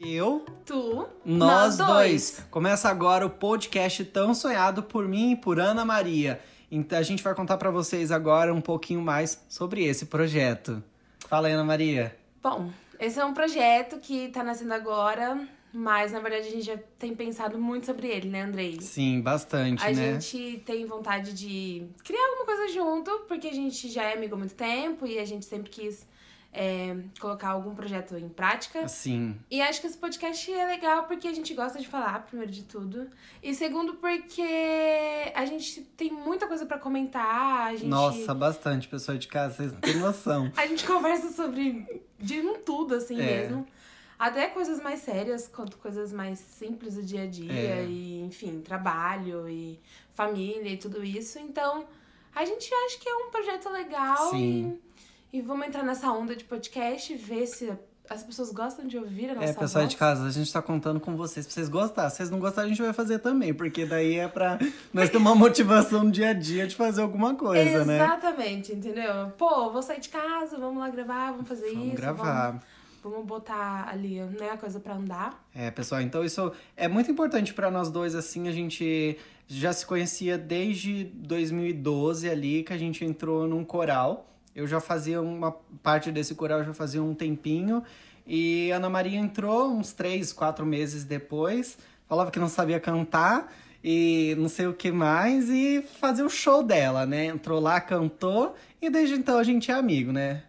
Eu, Tu, nós dois. Começa agora o podcast tão sonhado por mim e por Ana Maria. Então a gente vai contar pra vocês agora um pouquinho mais sobre esse projeto. Fala Ana Maria. Bom, esse é um projeto que tá nascendo agora, mas na verdade a gente já tem pensado muito sobre ele, né, Andrei? Sim, bastante, A né? gente tem vontade de criar alguma coisa junto, porque a gente já é amigo há muito tempo e a gente sempre quis é, colocar algum projeto em prática. Assim, E acho que esse podcast é legal porque a gente gosta de falar, primeiro de tudo. E segundo, porque a gente tem muita coisa pra comentar. Gente, nossa, bastante, pessoal de casa, vocês não têm noção. A gente conversa sobre de um tudo, assim É. mesmo. Até coisas mais sérias, quanto coisas mais simples do dia a dia. É. E, enfim, trabalho e família e tudo isso. Então, a gente acha que é um projeto legal. Sim. E, e vamos entrar nessa onda de podcast, ver se as pessoas gostam de ouvir a nossa É, pessoal voz. de casa, a gente tá contando com vocês pra vocês gostarem. Se vocês não gostarem, a gente vai fazer também, porque daí é pra nós ter uma motivação no dia a dia de fazer alguma coisa, né? Exatamente, entendeu? Pô, vou sair de casa, vamos lá gravar, vamos fazer Vamos isso. gravar. Vamos, vamos botar ali, né, a coisa pra andar. É, pessoal, então isso é muito importante pra nós dois, assim, a gente já se conhecia desde 2012 ali, que a gente entrou num coral. Eu já fazia uma parte desse coral, já fazia um tempinho. E a Ana Maria entrou uns três, quatro meses depois, falava que não sabia cantar e não sei o que mais, e fazia o show dela, né? Entrou lá, cantou, e desde então a gente é amigo, né?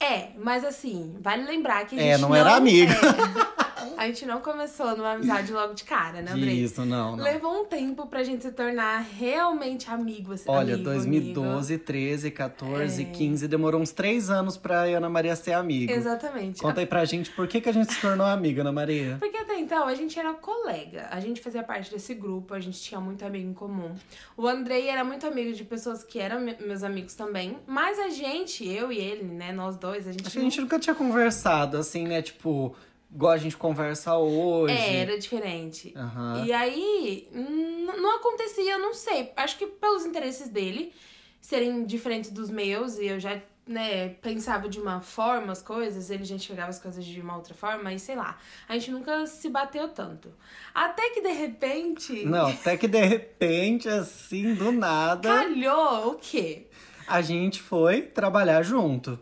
É, mas assim, vale lembrar que a É, gente não era amigo. é, a gente não começou numa amizade logo de cara, né, Andrei? Isso, não, não. Levou um tempo pra gente se tornar realmente amigo, assim, Olha, amigo, 2012, 13, 14, É. 15, demorou uns três anos pra Ana Maria ser amigo. amigo. Exatamente. Conta aí pra gente por que, que a gente se tornou amiga, Ana Maria. Porque até então a gente era colega, a gente fazia parte desse grupo, a gente tinha muito amigo em comum. O Andrei era muito amigo de pessoas que eram me- meus amigos também, mas a gente, eu e ele, né, nós dois, a gente, a gente nunca tinha conversado, assim, né? Tipo, igual a gente conversa hoje. É, era diferente. Aham. E aí, não acontecia, não sei. Acho que pelos interesses dele serem diferentes dos meus, e eu já, né, pensava de uma forma as coisas, ele já enxergava as coisas de uma outra forma, e sei lá. A gente nunca se bateu tanto. Até que de repente. Não, até que de repente, assim, do nada, Calhou o quê? a gente foi trabalhar junto.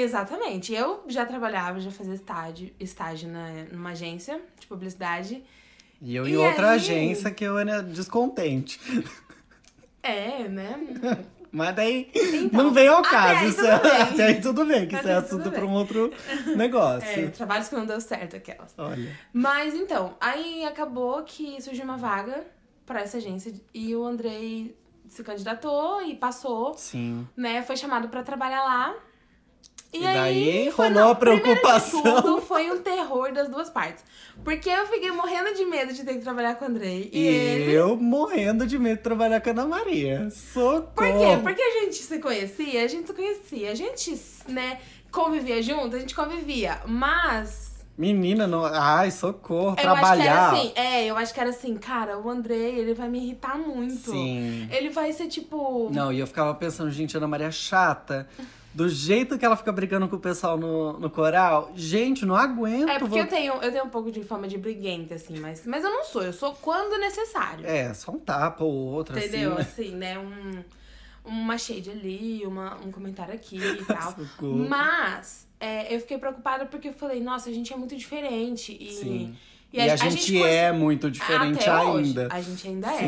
Exatamente. Eu já trabalhava, já fazia estágio, estágio na, numa agência de publicidade. E eu E em outra aí? agência que eu era descontente. É, né? Mas daí Então, não veio ao até caso. aí Isso é, até aí tudo bem, que isso Até é aí assunto para um outro negócio. É, trabalhos que não deu certo, aquelas. Olha. Mas então, aí acabou que surgiu uma vaga pra essa agência e o Andrei se candidatou e passou, Sim. né? Foi chamado pra trabalhar lá. E daí foi- rolou a preocupação. tudo, foi um terror das duas partes. Porque eu fiquei morrendo de medo de ter que trabalhar com o Andrei. E, E ele. eu morrendo de medo de trabalhar com a Ana Maria. Socorro! Por quê? Porque a gente se conhecia, a gente se conhecia, a gente, né, convivia junto, a gente convivia. Mas Menina, não... ai, socorro, Eu acho que era trabalhar. assim, é, eu acho que era assim, cara, o Andrei, ele vai me irritar muito. Sim. Ele vai ser tipo. Não, e eu ficava pensando, gente, a Ana Maria é chata. Do jeito que ela fica brigando com o pessoal no, no coral, gente, não aguento. É porque vou- eu tenho, eu tenho um pouco de fama de briguenta, assim, mas, mas eu não sou, eu sou quando necessário. É, só um tapa ou outro, entendeu? assim. Assim, né? né? Um, uma shade ali, uma, um comentário aqui e tal. Socorro. mas é, eu fiquei preocupada porque eu falei, nossa, a gente é muito diferente. E, Sim. e E a, gente, cons- é muito diferente Até hoje, ainda. a gente ainda é.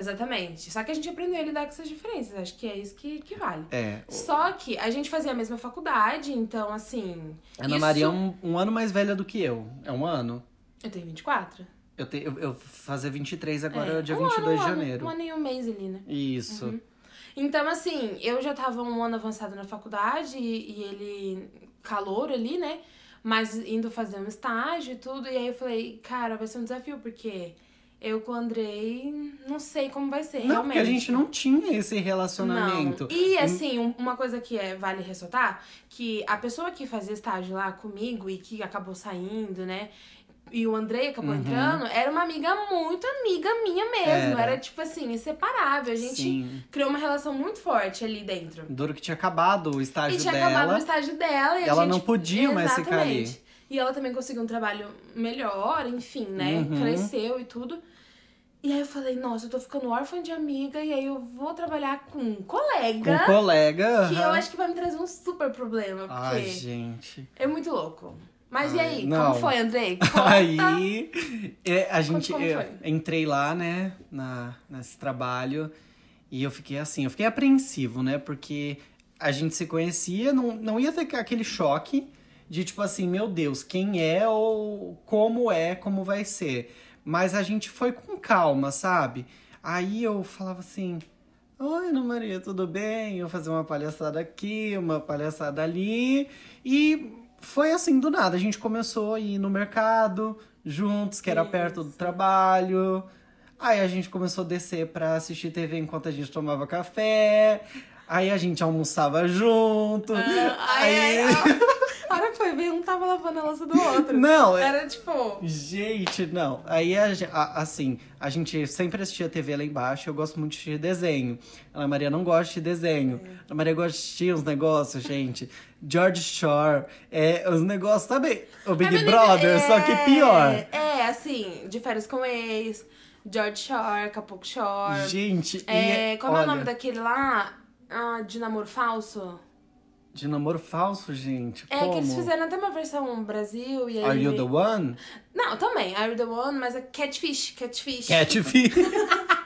Exatamente. Só que a gente aprendeu a lidar com essas diferenças. Acho que é isso que, que vale. é. Só que a gente fazia a mesma faculdade, então assim. A Ana isso- Maria é um, um ano mais velha do que eu. É um ano? Eu tenho 24? Eu, te, eu, eu fazer 23 agora, é. dia um 22 ano, de ano, janeiro. Um ano e um mês ali, né? Isso. Então, assim, eu já tava um ano avançado na faculdade e, e ele calor ali, né? Mas indo fazer um estágio e tudo. E aí eu falei, cara, vai ser um desafio, porque eu com o Andrei não sei como vai ser. Não, realmente. porque a gente não tinha esse relacionamento. Não. E assim, um- uma coisa que é, vale ressaltar, que a pessoa que fazia estágio lá comigo e que acabou saindo, né? e o Andrei acabou Uhum. entrando, era uma amiga muito amiga minha mesmo. Era. Era, tipo assim, inseparável. A gente Sim. criou uma relação muito forte ali dentro. Duro que tinha acabado o estágio E tinha dela. acabado o estágio dela e a ela gente... não podia mais ficar ali. Exatamente. E ela também conseguiu um trabalho melhor, enfim, né? Uhum. Cresceu e tudo. E aí eu falei, nossa, eu tô ficando órfã de amiga, e aí eu vou trabalhar com um colega. um colega. Que eu acho que vai me trazer um super problema, porque Ai, gente. é muito louco. Mas e Ai, aí, não. como foi, Andrei? Conta. Aí é, a gente entrei lá, né, na, nesse trabalho, e eu fiquei assim, eu fiquei apreensivo, né? Porque a gente se conhecia, não, não ia ter aquele choque de tipo assim, meu Deus, quem é ou como é, como vai ser. Mas a gente foi com calma, sabe? Aí eu falava assim. Oi, Ana Maria, tudo bem? Eu fazia uma palhaçada aqui, uma palhaçada ali. E foi assim, do nada. A gente começou a ir no mercado juntos, que era perto do trabalho. Aí a gente começou a descer pra assistir TV enquanto a gente tomava café. Aí a gente almoçava junto. Ah, ai, aí... ai, ai. A hora que foi ver, um tava lavando a louça do outro. Não, é- Era tipo. Gente, não. Aí, a a- assim, a gente sempre assistia TV lá embaixo. Eu gosto muito de desenho. Ana Maria não gosta de desenho. Ana Maria gosta de assistir uns negócios, gente. George Shore. É, os negócios também. O Big É, Brother, é, só que pior. É, assim, de férias com ex, George Shore, Acapulco Shore. Gente, e É, como é o olha, nome daquele lá? Ah, de namoro falso? De namoro falso, gente. É, Como? que eles fizeram até uma versão Brasil e aí. Are you the one? Não, também, Are You the One, mas é Catfish, Catfish. Catfish.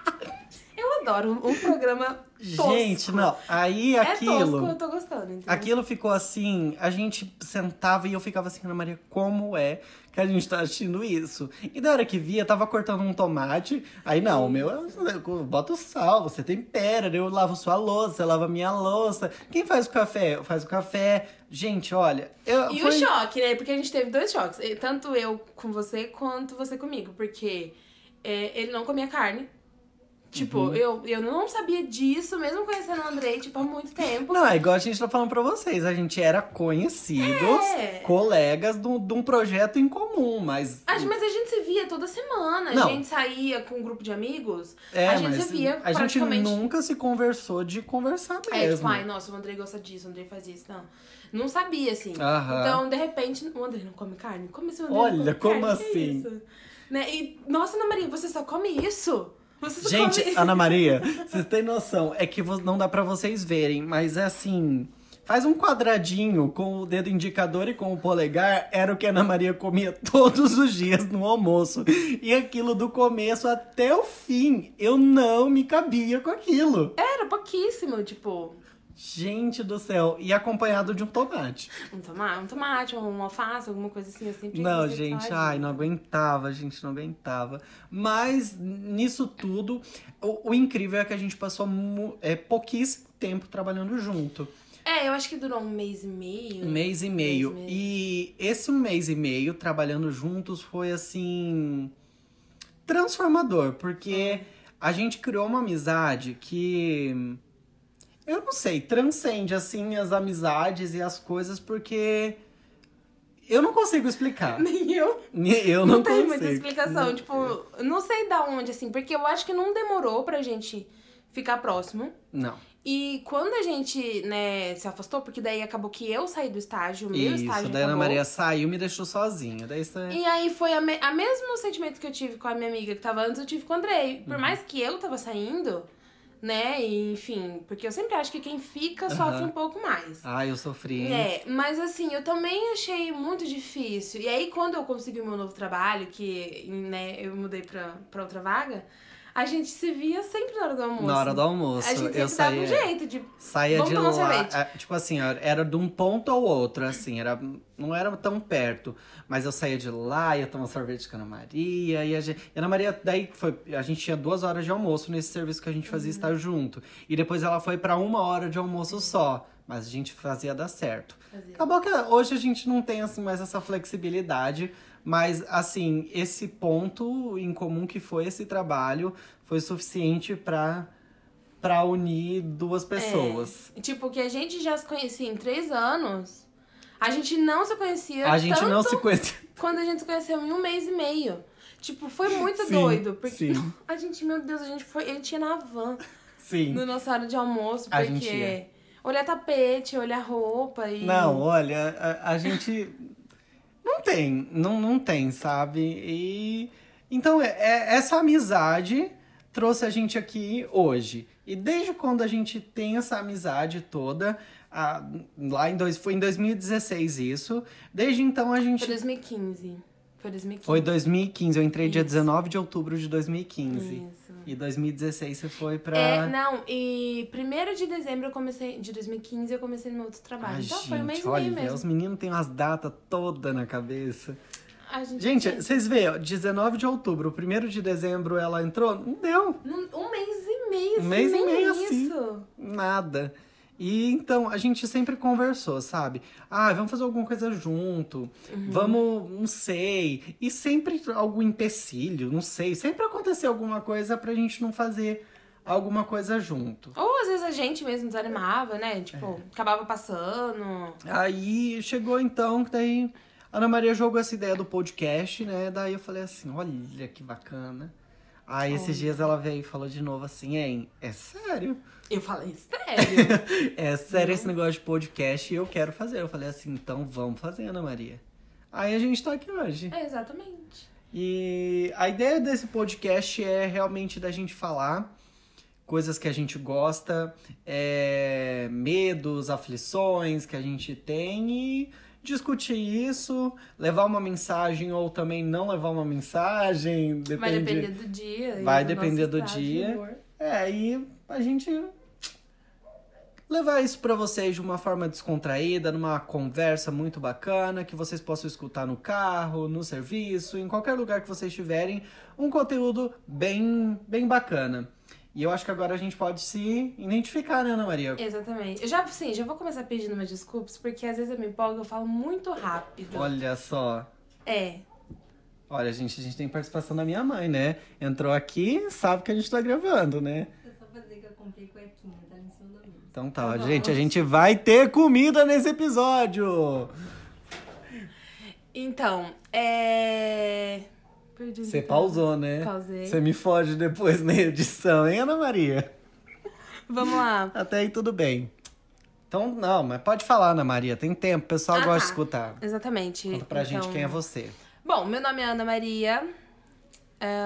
Eu adoro um programa tosco. gente, não. Aí É aquilo. tosco, eu tô gostando, entendeu? Aquilo ficou assim, a gente sentava e eu ficava assim, Ana Maria, como é que a gente tá assistindo isso? E da hora que via, tava cortando um tomate, aí não, o meu, eu boto o sal, você tempera, eu lavo sua louça, você lava minha louça. Quem faz o café? Faz o café. Gente, olha, eu, E foi- o choque, né? Porque a gente teve dois choques. Tanto eu com você, quanto você comigo. Porque é, ele não comia carne. Tipo, Uhum. eu, eu não sabia disso, mesmo conhecendo o Andrei, tipo, há muito tempo. Não, é igual a gente tá falando pra vocês, a gente era conhecidos, É. colegas de um projeto em comum, mas... A mas a gente se via toda semana. Não. A gente saía com um grupo de amigos. É, a gente se via a gente nunca se conversou de conversar É, mesmo. tipo, ai, nossa, o Andrei gosta disso, o Andrei faz isso. Não. Não sabia, assim. Aham. Então, de repente, o Andrei não come carne? Como assim o Andrei Olha, não come como carne? Assim? isso? Né? E, nossa, Ana Maria, você só come isso? Gente. Ana Maria, vocês têm noção, é que não dá pra vocês verem, mas é assim, faz um quadradinho com o dedo indicador e com o polegar, era o que a Ana Maria comia todos os dias no almoço. E aquilo do começo até o fim, eu não me cabia com aquilo. Era pouquíssimo, tipo, Gente do céu, e acompanhado de um tomate. um tomate, um tomate, um alface, alguma coisa assim, eu sempre Não, gente, ai, não aguentava, gente, não aguentava. Mas nisso tudo, o, o incrível é que a gente passou é, pouquíssimo tempo trabalhando junto. É, eu acho que durou um mês e meio. Um mês e meio. Mês e meio. E esse um mês e meio trabalhando juntos foi assim. transformador, porque a gente criou uma amizade que. Eu não sei, transcende assim as amizades e as coisas, porque. Eu não consigo explicar. Nem eu. Eu não, Não, tem consigo. muita explicação. Tipo, não sei da onde, assim, porque eu acho que não demorou pra gente ficar próximo. Não. E quando a gente, né, se afastou, porque daí acabou que eu saí do estágio, o meu Isso, estágio daí a Ana. Maria saiu e me deixou sozinha. Daí você. E aí foi a, me a mesmo sentimento que eu tive com a minha amiga que tava antes, eu tive com o Andrei. Uhum. Por mais que eu tava saindo, né, e, enfim, porque eu sempre acho que quem fica sofre um pouco mais. Ai, eu sofri. hein? É, mas assim, eu também achei muito difícil. E aí, quando eu consegui o meu novo trabalho, que né, eu mudei pra, pra outra vaga, a gente se via sempre na hora do almoço. Na hora do almoço. A gente eu sempre dava saía. um jeito de. Saía Vamos de lá, é, tipo assim, era de um ponto ao outro, assim, era, não era tão perto. Mas eu saía de lá, ia tomar sorvete com a Ana Maria, e a, gente, e Ana Maria, daí foi, a gente tinha duas horas de almoço nesse serviço que a gente Uhum. fazia estar junto. E depois ela foi pra uma hora de almoço só, mas a gente fazia dar certo. Fazia. Acabou que hoje a gente não tem, assim, mais essa flexibilidade, mas, assim, esse ponto em comum que foi esse trabalho foi suficiente pra, pra unir duas pessoas. É, tipo, que a gente já se conhecia em três anos. A gente não se conhecia A gente não se conhecia. quando a gente se conheceu em um mês e meio. Tipo, foi muito Sim, doido. Porque sim. a gente, meu Deus, a gente foi. Ele tinha na van Sim. na nossa hora de almoço, A porque. gente ia. Olhar tapete, olhar roupa e. Não, olha, a, a gente. Não tem, não, não tem, sabe? E então é, é- essa amizade trouxe a gente aqui hoje. E desde quando a gente tem essa amizade toda, a- lá em dois, foi em 2016 isso. Desde então a Foi gente 2015. Foi 2015. foi 2015, eu entrei dia Isso. 19 de outubro de 2015. Isso. E 2016 você foi pra É, não, e 1 de dezembro eu comecei, de 2015 eu comecei no meu outro trabalho. Ai, então gente, foi um mês e olha, meio mesmo. os meninos têm umas datas todas na cabeça. Gente, Gente, vocês veem, ó, 19 de outubro, 1 de dezembro ela entrou? Não deu. Um mês e meio, Um mês e meio, isso. assim. Nada. E então a gente sempre conversou, sabe? Ah, vamos fazer alguma coisa junto. Uhum. Vamos, não sei. E sempre algum empecilho, não sei. Sempre aconteceu alguma coisa pra gente não fazer alguma coisa junto. Ou às vezes a gente mesmo desanimava, né? Tipo, É. acabava passando. Aí chegou então que daí a Ana Maria jogou essa ideia do podcast, né? Daí eu falei assim, olha que bacana. Aí esses dias ela veio e falou de novo assim, hein, é sério? Eu falei, sério? É sério esse negócio de podcast e eu quero fazer. Eu falei assim, então vamos fazer, Ana Maria. Aí a gente tá aqui hoje. é, exatamente. E a ideia desse podcast é realmente da gente falar coisas que a gente gosta, é, medos, aflições que a gente tem e discutir isso, levar uma mensagem ou também não levar uma mensagem, depende. Vai depender do dia. e Vai do depender do dia. É, aí a gente levar isso pra vocês de uma forma descontraída, numa conversa muito bacana, que vocês possam escutar no carro, no serviço, em qualquer lugar que vocês estiverem, um conteúdo bem, bem bacana. E eu acho que agora a gente pode se identificar, né, Ana Maria? Exatamente. Eu já, sim, já vou começar pedindo umas desculpas, porque às vezes eu me empolgo e eu falo muito rápido. Olha só. É. Olha, gente, a gente tem participação da minha mãe, né? Entrou aqui, sabe que a gente tá gravando, né? É só fazer que eu comprei cuequinha, tá em cima da mesa. Então tá, Tá gente, a gente vai ter comida nesse episódio! Então, é. Perdi Você pausou, né? Pausei. Você me foge depois na edição, hein, Ana Maria? Vamos lá. Até aí tudo bem. Então, não, mas pode falar, Ana Maria, tem tempo, o pessoal Ah, gosta de tá. escutar. Exatamente. Conta pra gente Então, quem é você. Bom, meu nome é Ana Maria.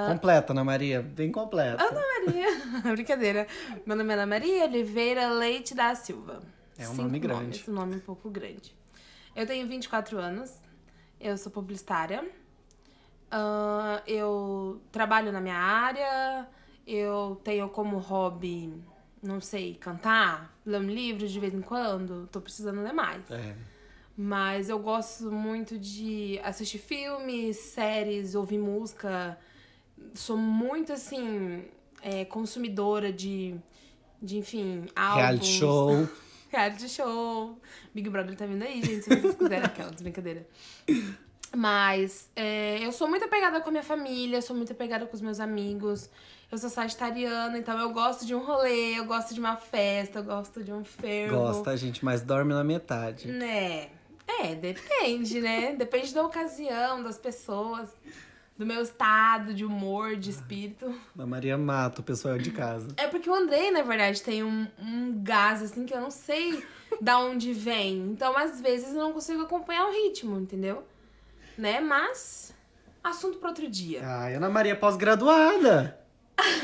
Completa, Ana Maria, bem completa. Ana Maria. Brincadeira. Meu nome é Ana Maria Oliveira Leite da Silva. É um Cinco nome grande. Nomes, um nome um pouco grande. Eu tenho 24 anos. Eu sou publicitária. Ah, eu trabalho na minha área. Eu tenho como hobby, não sei, cantar, ler um livro de vez em quando. Tô precisando ler mais. É. Mas eu gosto muito de assistir filmes, séries, ouvir música. Sou muito, assim, é, consumidora de, de, enfim, álbuns. Reality show. Reality show. Big Brother tá vindo aí, gente, se vocês quiserem aquela brincadeira. Mas é, eu sou muito apegada com a minha família, sou muito apegada com os meus amigos. Eu sou sagitariana, então eu gosto de um rolê, eu gosto de uma festa, eu gosto de um fervo. Gosta, gente, mas dorme na metade. Né? É, depende, né? Depende da ocasião, das pessoas, do meu estado de humor, de espírito. Ana Maria mata o pessoal de casa. É porque o Andrei, na verdade, tem um, um gás, assim, que eu não sei da onde vem. Então, às vezes, eu não consigo acompanhar o ritmo, entendeu? Né? Mas, assunto para outro dia. Ai, Ana Maria é pós-graduada.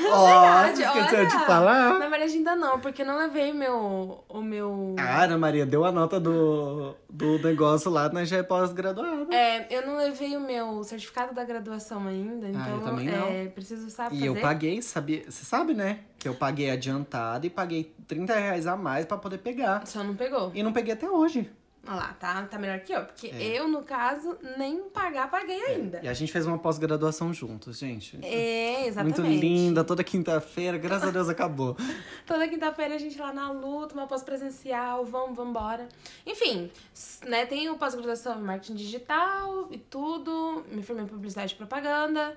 Ó, você esqueceu olha. de falar? Na verdade, ainda não, porque eu não levei meu... O meu... Ah, Ana Maria deu a nota do, do negócio lá, mas já é pós-graduada. É, eu não levei o meu certificado da graduação ainda, então Ah, eu também não. é, preciso saber E fazer. eu paguei, sabia? Você sabe, né? Que eu paguei adiantado e paguei 30 reais a mais pra poder pegar. Só não pegou. E não peguei até hoje. Olha lá, tá, tá melhor que eu. Porque É. eu, no caso, nem pagar, paguei ainda. E a gente fez uma pós-graduação juntos, gente. É, exatamente. Muito linda, toda quinta-feira, graças a Deus acabou. Toda quinta-feira a gente lá na luta, uma pós-presencial, vamos, vamos embora. Enfim, né, tenho pós-graduação em marketing digital e tudo, me formei em publicidade e propaganda.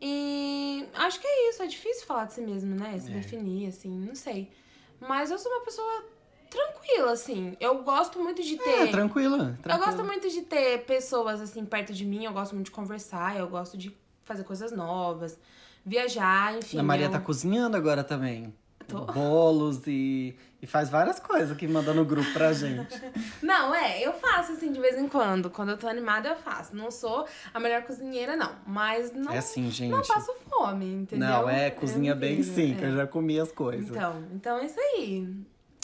E acho que é isso, é difícil falar de si mesmo, né? Se É. definir, assim, não sei. Mas eu sou uma pessoa tranquila, assim. Eu gosto muito de ter. É, tranquila. Eu tranquila. gosto muito de ter pessoas assim perto de mim, eu gosto muito de conversar, eu gosto de fazer coisas novas, viajar, enfim. A Maria eu... tá cozinhando agora também. Tô. bolos e, e faz várias coisas que manda no grupo pra gente. Não, é, eu faço assim de vez em quando. Quando eu tô animada, eu faço. Não sou a melhor cozinheira, não. Mas não, é assim, gente. não passo fome, entendeu? Não, é cozinha bem incrível, sim, que é. eu já comi as coisas. Então, então é isso aí.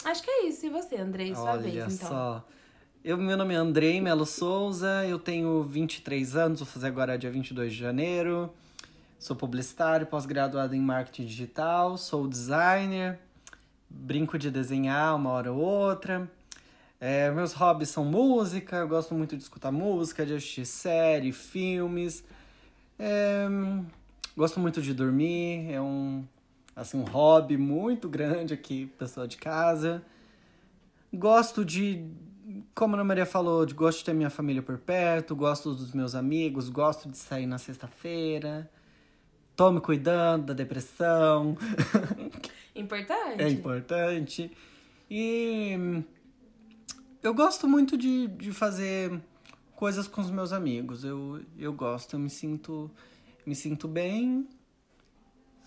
Acho que é isso. E você, Andrei, sua Olha vez, então. só. Eu, meu nome é Andrei Melo Souza, eu tenho 23 anos, vou fazer agora dia 22 de janeiro. Sou publicitário, pós-graduado em marketing digital, sou designer, brinco de desenhar uma hora ou outra. É, meus hobbies são música, eu gosto muito de escutar música, de assistir série, filmes. É, gosto muito de dormir, é um, assim, um hobby muito grande aqui, pessoal de casa. Gosto de, como a Ana Maria falou, de, gosto de ter minha família por perto, gosto dos meus amigos, gosto de sair na sexta-feira. Tô me cuidando da depressão, Importante. é importante. E eu gosto muito de, de fazer coisas com os meus amigos. Eu, eu gosto, eu me sinto, me sinto bem.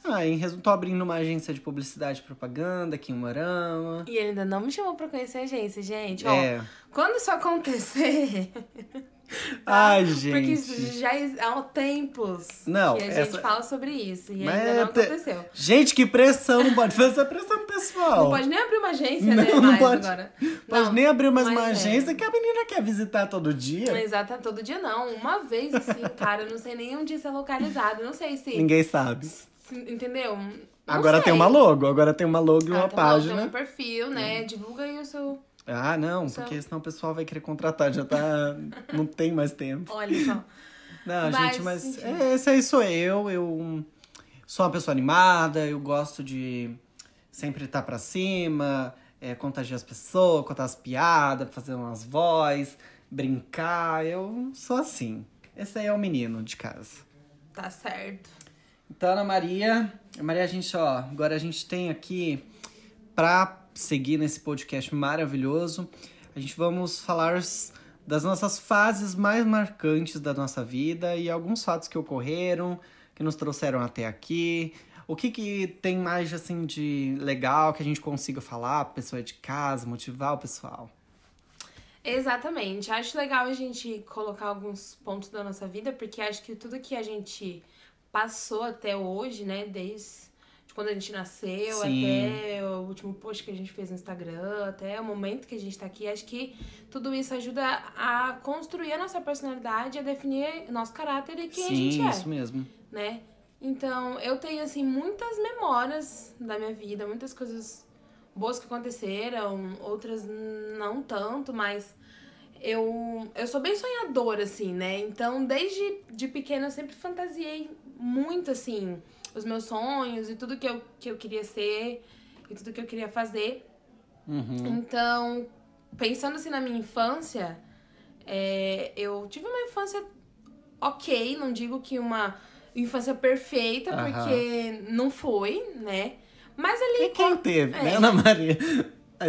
Ah, em resumo, tô abrindo uma agência de publicidade e propaganda aqui em Morama. E ele ainda não me chamou pra conhecer a agência, gente. Ó, É. quando isso acontecer. Ai, Porque gente. isso já há tempos Não, que a essa- gente fala sobre isso. E Mas ainda não é te- aconteceu. Gente, que pressão! Não pode fazer essa pressão pessoal. Não pode nem abrir uma agência, Não, né? não mais pode. agora. Pode Não, nem abrir mais uma é. agência que a menina quer visitar todo dia. Exato, todo dia não. Uma vez assim, cara, eu não sei nem onde isso é localizado. Não sei se. Ninguém sabe. Entendeu? Não agora sei. tem uma logo, agora tem uma logo e uma Ah, tá bom, Tem página. um perfil, né? Divulga aí o seu. Ah, não, Só- porque senão o pessoal vai querer contratar, já tá. não tem mais tempo. Olha só. Não, Mas, gente, mas enfim. é, esse aí sou eu. Eu sou uma pessoa animada, eu gosto de sempre estar pra cima, é, contagiar as pessoas, contar as piadas, fazer umas vozes, brincar. Eu sou assim. Esse aí é o menino de casa. Tá certo. Então, Ana Maria, Maria, a gente, ó, agora a gente tem aqui pra seguir nesse podcast maravilhoso, a gente vamos falar das nossas fases mais marcantes da nossa vida e alguns fatos que ocorreram, que nos trouxeram até aqui. O que que tem mais assim de legal que a gente consiga falar, pessoa de casa, motivar o pessoal? Exatamente. Acho legal a gente colocar alguns pontos da nossa vida, porque acho que tudo que a gente passou até hoje, né, desde de quando a gente nasceu Sim. até o último post que a gente fez no Instagram, até o momento que a gente tá aqui, acho que tudo isso ajuda a construir a nossa personalidade, a definir nosso caráter e quem a gente Sim, é isso mesmo. né? Então, eu tenho, assim, muitas memórias da minha vida, muitas coisas boas que aconteceram, outras não tanto, mas eu, eu sou bem sonhadora, assim, né? Então, desde de pequena, eu sempre fantasiei muito, assim, os meus sonhos e tudo que eu, que eu queria ser e tudo que eu queria fazer. Uhum. Então, pensando assim na minha infância, é, eu tive uma infância ok, não digo que uma infância perfeita, Aham. porque não foi, né? Mas ali. E quem teve, né, É. Ana Maria?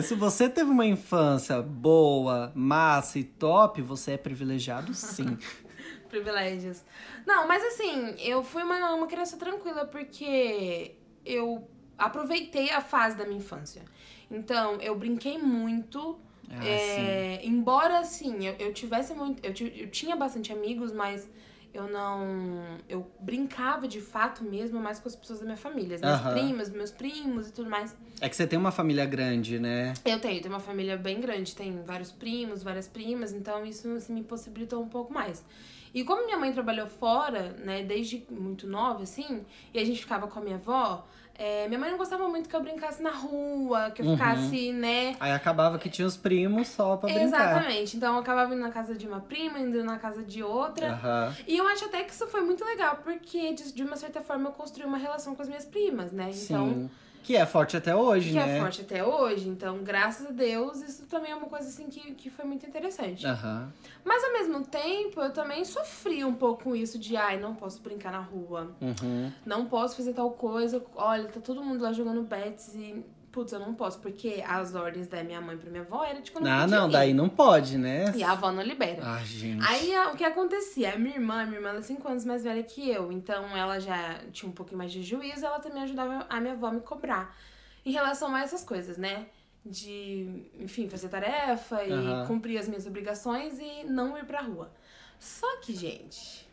Se você teve uma infância boa, massa e top, você é privilegiado sim. privilégios. Não, mas assim, eu fui uma, uma criança tranquila porque eu aproveitei a fase da minha infância. Então, eu brinquei muito. Ah, é, embora, assim, eu, eu tivesse muito. Eu, eu tinha bastante amigos, mas eu não. Eu brincava de fato mesmo mais com as pessoas da minha família. As minhas primas, meus primos e tudo mais. É que você tem uma família grande, né? Eu tenho, tenho uma família bem grande, tem vários primos, várias primas, então isso assim, me possibilitou um pouco mais. E como minha mãe trabalhou fora, né, desde muito nova, assim, e a gente ficava com a minha avó, é, minha mãe não gostava muito que eu brincasse na rua, que eu Uhum. ficasse, né. Aí acabava que tinha os primos só pra brincar. Exatamente. Então eu acabava indo na casa de uma prima, indo na casa de outra. Aham. E eu acho até que isso foi muito legal, porque de, de uma certa forma eu construí uma relação com as minhas primas, né? Então, Sim. Que é forte até hoje, que né? é forte até hoje. Então, graças a Deus, isso também é uma coisa assim que, que foi muito interessante. Aham. Mas ao mesmo tempo, eu também sofri um pouco com isso de ai, não posso brincar na rua, Uhum. não posso fazer tal coisa. Olha, tá todo mundo lá jogando bets e. Putz, eu não posso, porque as ordens da minha mãe pra minha avó era de quando eu Ah, não, ir. daí não pode, né? E a avó não libera. Ah, gente. Aí a- o que acontecia? A minha irmã, a minha irmã ela é 5 anos mais velha que eu, então ela já tinha um pouquinho mais de juízo, ela também ajudava a minha avó a me cobrar. em relação a essas coisas, né? De, enfim, fazer tarefa e Aham. cumprir as minhas obrigações e não ir pra rua. Só que, gente.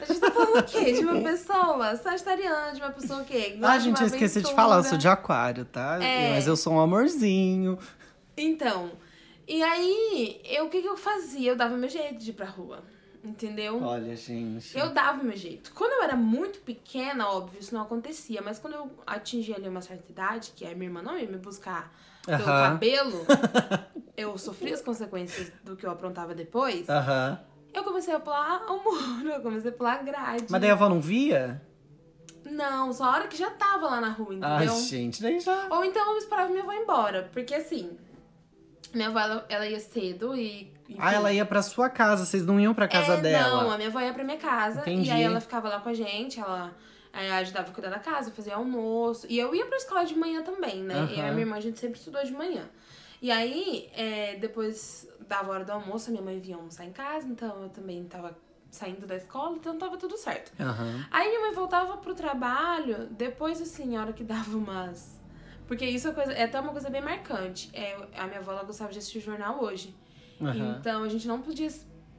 A gente tá falando o quê? De uma pessoa sagitariana, de uma pessoa o quê? Ah, gente, eu esqueci de falar, eu sou de aquário, tá? É. Mas eu sou um amorzinho. Então, e aí, eu, o que que eu fazia? Eu dava meu jeito de ir pra rua, entendeu? Olha, gente. Eu dava meu jeito. Quando eu era muito pequena, óbvio, isso não acontecia. Mas quando eu atingi ali uma certa idade, que a minha irmã não ia me buscar pelo Aham. cabelo, eu sofri as consequências do que eu aprontava depois. Aham. Eu comecei a pular o muro, eu comecei a pular a grade. Mas daí a avó não via? Não, só a hora que já tava lá na rua, Ai, entendeu? gente, daí já. Ou então eu esperava minha avó ir embora. Porque assim, minha avó ela, ela ia cedo e. enfim, Ah, ela ia pra sua casa, vocês não iam pra casa é, dela. Não, a minha avó ia pra minha casa. Entendi. E aí ela ficava lá com a gente, ela eh, ajudava a cuidar da casa, fazia almoço. E eu ia pra escola de manhã também, né? E a minha irmã, a gente sempre estudou de manhã. E aí, eh, depois dava hora do almoço, a minha mãe vinha almoçar em casa, então eu também tava saindo da escola, então tava tudo certo. Aham. Aí minha mãe voltava pro trabalho, depois assim, a hora que dava umas. Porque isso é, coisa, é até uma coisa bem marcante. É, a minha avó ela gostava de assistir jornal hoje. Aham. Então a gente não podia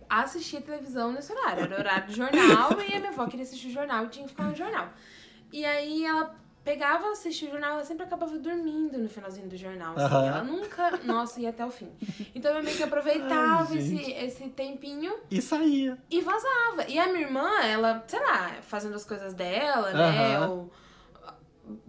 assistir a televisão nesse horário. Era horário do jornal e a minha avó queria assistir o jornal e tinha que ficar no jornal. E aí ela pegava, assistia o jornal, ela sempre acabava dormindo no finalzinho do jornal. assim. Ela nunca, nossa, ia até o fim. Então eu meio que aproveitava Ai, esse, esse tempinho E saía. e vazava. E a minha irmã, ela, sei lá, fazendo as coisas dela, né? Ou,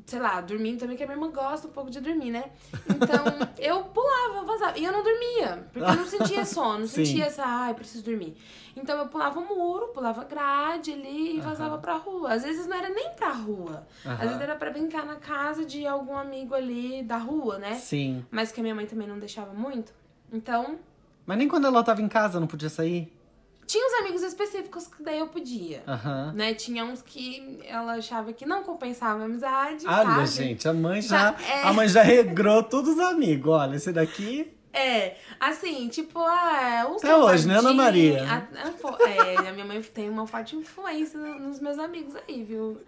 sei lá, dormindo também, que a minha irmã gosta um pouco de dormir, né? Então, eu pulava, vazava. E eu não dormia, porque eu não sentia sono, não Sim. sentia essa, ai, preciso dormir. Então, eu pulava o muro, pulava grade ali e vazava Aham. pra rua. Às vezes não era nem pra rua. Às vezes era pra brincar na casa de algum amigo ali da rua, né? Sim. Mas que a minha mãe também não deixava muito. Então, Mas nem quando ela tava em casa não podia sair? Tinha uns amigos específicos que daí eu podia. Aham. né? Tinha uns que ela achava que não compensava a amizade, Olha, sabe? gente, a mãe já, Já é. a mãe já regrou todos os amigos. Olha, esse daqui. É, assim, tipo, ah, o Até hoje, né, Ana Maria? a- a- pô, é, a minha mãe tem uma forte influência no- nos meus amigos aí, viu?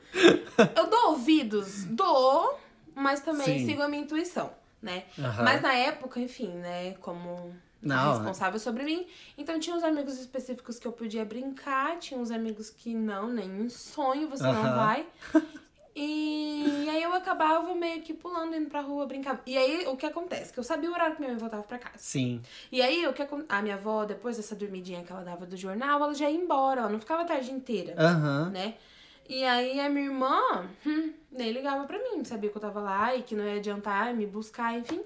Eu dou ouvidos, dou, mas também Sim. sigo a minha intuição, né? Aham. Mas na época, enfim, né, como Não, responsável sobre mim, então tinha uns amigos específicos que eu podia brincar, tinha uns amigos que não, nem em sonho você não Aham. vai. E, aí eu acabava meio que pulando, indo pra rua, brincar. E aí o que acontece? Que eu sabia o horário que minha mãe voltava pra casa. Sim. E aí o que a minha avó, depois dessa dormidinha que ela dava do jornal, ela já ia embora, ela não ficava a tarde inteira, Aham. né? E aí a minha irmã hum, nem ligava pra mim, sabia que eu tava lá e que não ia adiantar me buscar, enfim.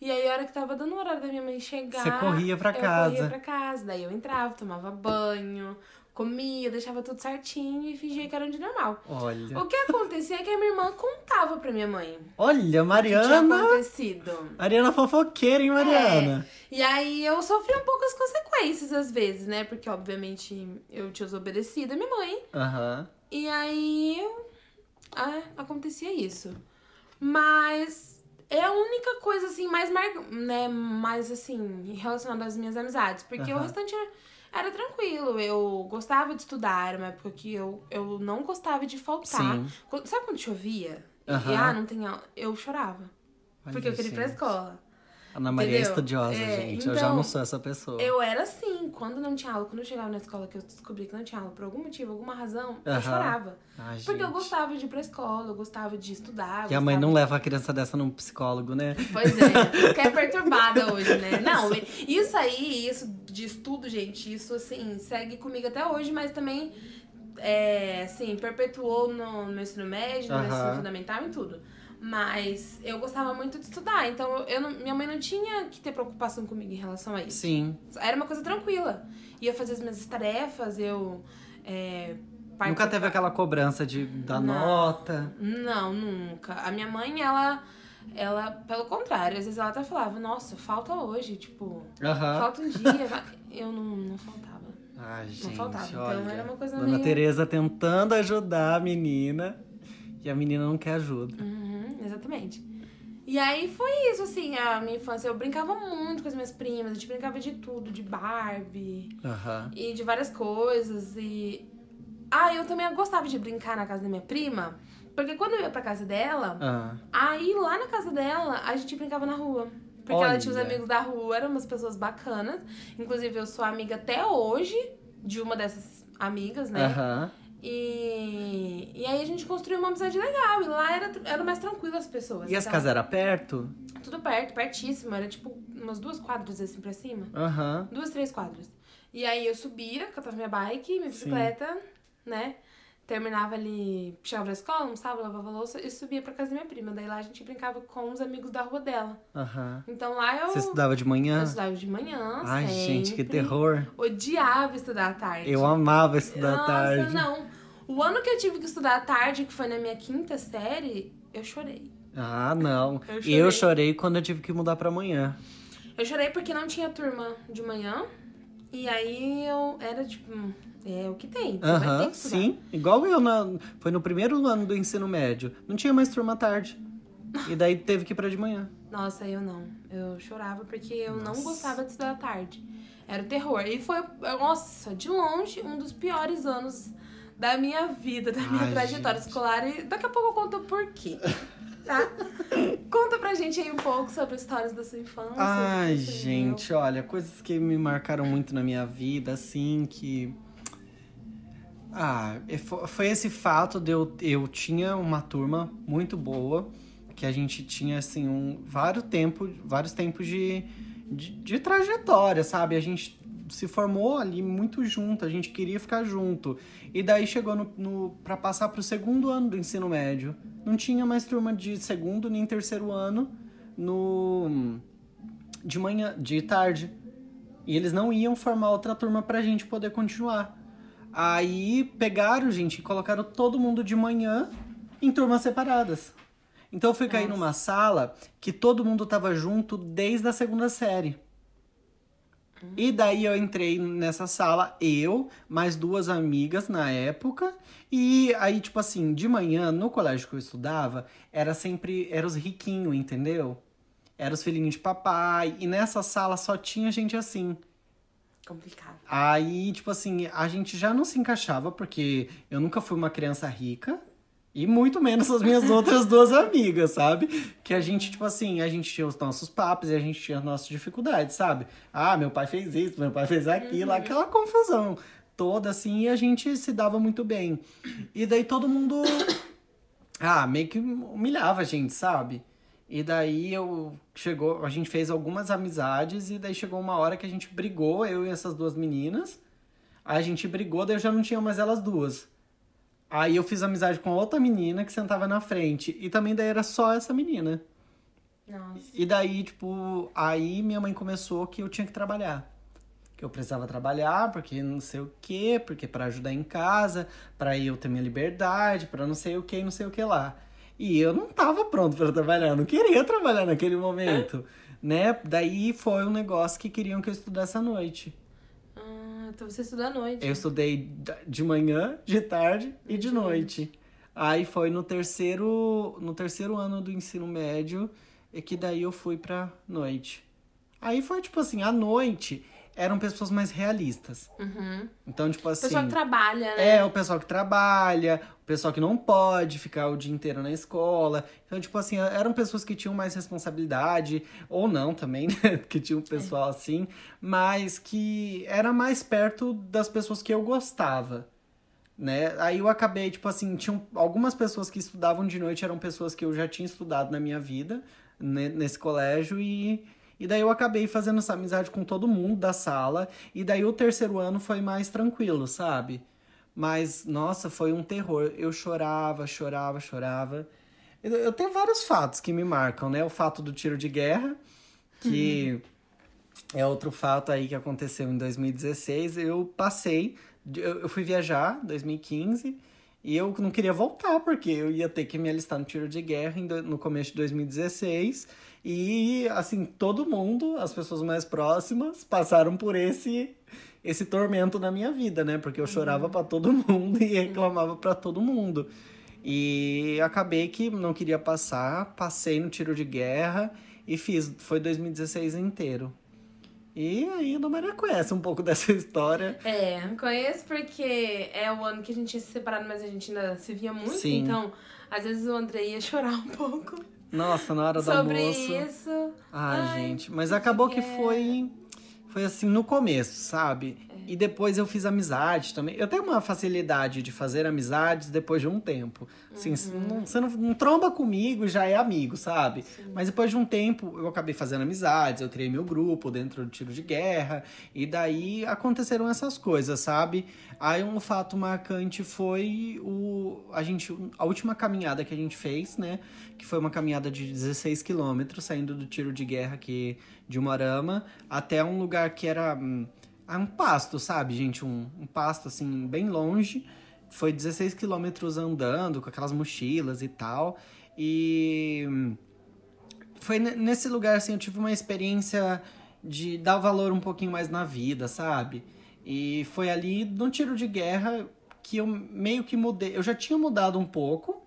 E aí a hora que tava dando o horário da minha mãe chegar, Você corria pra eu casa. corria pra casa. Daí eu entrava, tomava banho, comia, deixava tudo certinho e fingia que era um dia normal. Olha. O que acontecia é que a minha irmã contava pra minha mãe Olha, o que tinha Mariana. acontecido. Mariana fofoqueira, hein, Mariana? E aí eu sofri um pouco as consequências às vezes, né? Porque, obviamente, eu tinha desobedecido a minha mãe. Aham. E aí ah, acontecia isso. Mas é a única coisa, assim, mais mar... né, mais assim, relacionada às minhas amizades. Porque o Aham. restante era, era tranquilo. Eu gostava de estudar, era uma época que eu, eu não gostava de faltar. Sim. Sabe quando chovia? E, Aham. ah, não tem aula. Eu chorava. porque eu queria ir pra escola. Ana Maria é Entendeu? estudiosa, É, gente. eu já então, não sou essa pessoa. Eu era assim, quando não tinha aula, quando eu chegava na escola que eu descobri que não tinha aula por algum motivo, alguma razão, eu chorava. Ai, Porque eu gostava de ir pra escola, eu gostava de estudar. E a mãe não de- leva a criança dessa num psicólogo, né? Pois é, fiquei perturbada hoje, né? Não, isso aí, isso de estudo, gente, isso assim, segue comigo até hoje, mas também, é, assim, perpetuou no, no meu ensino médio, no meu ensino fundamental e tudo. Mas eu gostava muito de estudar, então eu não- minha mãe não tinha que ter preocupação comigo em relação a isso. Sim. Era uma coisa tranquila. Ia fazer as minhas tarefas, eu. É, Nunca particip- teve aquela cobrança de dar Não. nota. Não, nunca. A minha mãe, ela. Ela, pelo contrário, às vezes ela até falava, nossa, falta hoje, tipo, Aham. falta um dia. Eu não, não faltava. Ai, gente, Não faltava. Então olha. era uma coisa Dona meio- Tereza tentando ajudar a menina. E a menina não quer ajuda. Uhum, exatamente. E aí foi isso, assim, a minha infância. Eu brincava muito com as minhas primas, a gente brincava de tudo, de Barbie Aham. e de várias coisas. E Ah, eu também gostava de brincar na casa da minha prima. Porque quando eu ia pra casa dela, Ah, aí lá na casa dela, a gente brincava na rua. Porque ela tinha os Olha. amigos da rua, eram umas pessoas bacanas. Inclusive, eu sou amiga até hoje de uma dessas amigas, né? aham. E, e aí a gente construiu uma amizade legal. E lá era, era mais tranquilo as pessoas. E as então, casas eram perto? Tudo perto, pertíssimo. Era tipo umas duas quadras assim pra cima. Aham. Duas, três quadras. E aí eu subia, catava minha bike, minha bicicleta, né? Terminava ali, chegava da escola, almoçava, lavava a louça e subia pra casa da minha prima. Daí lá a gente brincava com os amigos da rua dela. Aham. Então lá eu, Você estudava de manhã? eu estudava de manhã. Ai, gente, que sempre. terror. Odiava estudar à tarde. Eu amava estudar à Nossa, tarde. não. O ano que eu tive que estudar à tarde, que foi na minha quinta série, eu chorei. Ah, não. Eu Eu chorei. chorei. quando eu tive que mudar pra manhã. Eu chorei porque não tinha turma de manhã. E aí eu era tipo, hum, é o que tem. vai ter Aham, que estudar. sim. Igual eu, na, foi no primeiro ano do ensino médio. Não tinha mais turma à tarde. E daí teve que ir pra de manhã. Nossa, eu não. Eu chorava porque eu não Nossa. gostava de estudar à tarde. Era o terror. E foi, nossa, de longe, um dos piores anos da minha vida, da minha Ai, trajetória gente. escolar. E daqui a pouco eu conto o porquê. Tá? Conta pra gente aí um pouco sobre as histórias da sua infância. Ai, gente, olha, coisas que me marcaram muito na minha vida, assim, que. Ah, fo- foi esse fato de eu, eu tinha uma turma muito boa, que a gente tinha, assim, um, vários, tempo, vários tempos de, de, de trajetória, sabe? A gente se formou ali muito junto, a gente queria ficar junto. E daí chegou no, no, para passar pro segundo ano do ensino médio. Não tinha mais turma de segundo nem terceiro ano no de manhã, de tarde. E eles não iam formar outra turma pra gente poder continuar. Aí pegaram, gente, e colocaram todo mundo de manhã em turmas separadas. Então eu fui cair numa sala que todo mundo tava junto desde a segunda série. E daí eu entrei nessa sala, eu, mais duas amigas na época. E aí, tipo assim, de manhã, no colégio que eu estudava, era sempre. Era os riquinhos, entendeu? Era os filhinhos de papai. E nessa sala só tinha gente assim. Complicado. Aí, tipo assim, a gente já não se encaixava, porque eu nunca fui uma criança rica. E muito menos as minhas outras duas amigas, sabe? Que a gente, tipo assim, a gente tinha os nossos papos e a gente tinha as nossas dificuldades, sabe? Ah, meu pai fez isso, meu pai fez aquilo, aquela confusão toda, assim, e a gente se dava muito bem. E daí todo mundo, ah, meio que humilhava a gente, sabe? E daí eu chegou, a gente fez algumas amizades e daí chegou uma hora que a gente brigou, eu e essas duas meninas. Aí a gente brigou, daí eu já não tinha mais elas duas. Aí eu fiz amizade com outra menina que sentava na frente. E também daí era só essa menina. Nossa. E daí, tipo, aí minha mãe começou que eu tinha que trabalhar. Que eu precisava trabalhar, porque não sei o quê, porque para ajudar em casa, para eu ter minha liberdade, para não sei o que, não sei o que lá. E eu não tava pronto para trabalhar, eu não queria trabalhar naquele momento, né? Daí foi um negócio que queriam que eu estudasse à noite. Ah, então você estuda à noite. Eu estudei da- de manhã, de tarde e de noite. Aí foi no terceiro, no terceiro ano do ensino médio e que daí eu fui pra noite. Aí foi tipo assim, à noite eram pessoas mais realistas. Uhum. Então, tipo O assim, pessoal que trabalha, né? é o pessoal que trabalha, o pessoal que não pode ficar o dia inteiro na escola. Então, tipo assim, eram pessoas que tinham mais responsabilidade, ou não também, né? Que tinha um pessoal assim, mas que era mais perto das pessoas que eu gostava. Né? Aí eu acabei, tipo assim, tinham algumas pessoas que estudavam de noite, eram pessoas que eu já tinha estudado na minha vida, né, nesse colégio, e, e daí eu acabei fazendo essa amizade com todo mundo da sala, e daí o terceiro ano foi mais tranquilo, sabe? Mas, nossa, foi um terror. Eu chorava, chorava, chorava. Eu, eu tenho vários fatos que me marcam, né? O fato do tiro de guerra, que é outro fato aí que aconteceu em 2016. Eu passei, eu, eu fui viajar em 2015 e eu não queria voltar, porque eu ia ter que me alistar no tiro de guerra no começo de 2016. E, assim, todo mundo, as pessoas mais próximas, passaram por esse esse tormento na minha vida, né? Porque eu chorava pra todo mundo e reclamava pra todo mundo. E acabei que não queria passar, passei no tiro de guerra e fiz, foi 2016 inteiro. E aí a Maria conhece um pouco dessa história. É, conheço porque é o ano que a gente tinha se separado, mas a gente ainda se via muito. Sim. Então, às vezes o André ia chorar um pouco Nossa, na hora do sobre almoço. isso. Ai, Ai, gente, mas acabou que é. foi foi assim no começo, sabe? E depois eu fiz amizade também. Eu tenho uma facilidade de fazer amizades depois de um tempo. Assim, Uhum. não- você não, não tromba comigo, já é amigo, sabe? Mas depois de um tempo eu acabei fazendo amizades, eu criei meu grupo dentro do tiro de guerra, e daí aconteceram essas coisas, sabe? Aí um fato marcante foi o a gente a última caminhada que a gente fez, né? Que foi uma caminhada de 16 quilômetros, saindo do tiro de guerra aqui de Umarama até um lugar que era hum, ah, um pasto, sabe, gente? Um, um pasto, assim, bem longe. Foi 16 quilômetros andando, com aquelas mochilas e tal. E foi ne- nesse lugar, assim, eu tive uma experiência de dar valor um pouquinho mais na vida, sabe? E foi ali, no tiro de guerra, que eu meio que mudei. Eu já tinha mudado um pouco,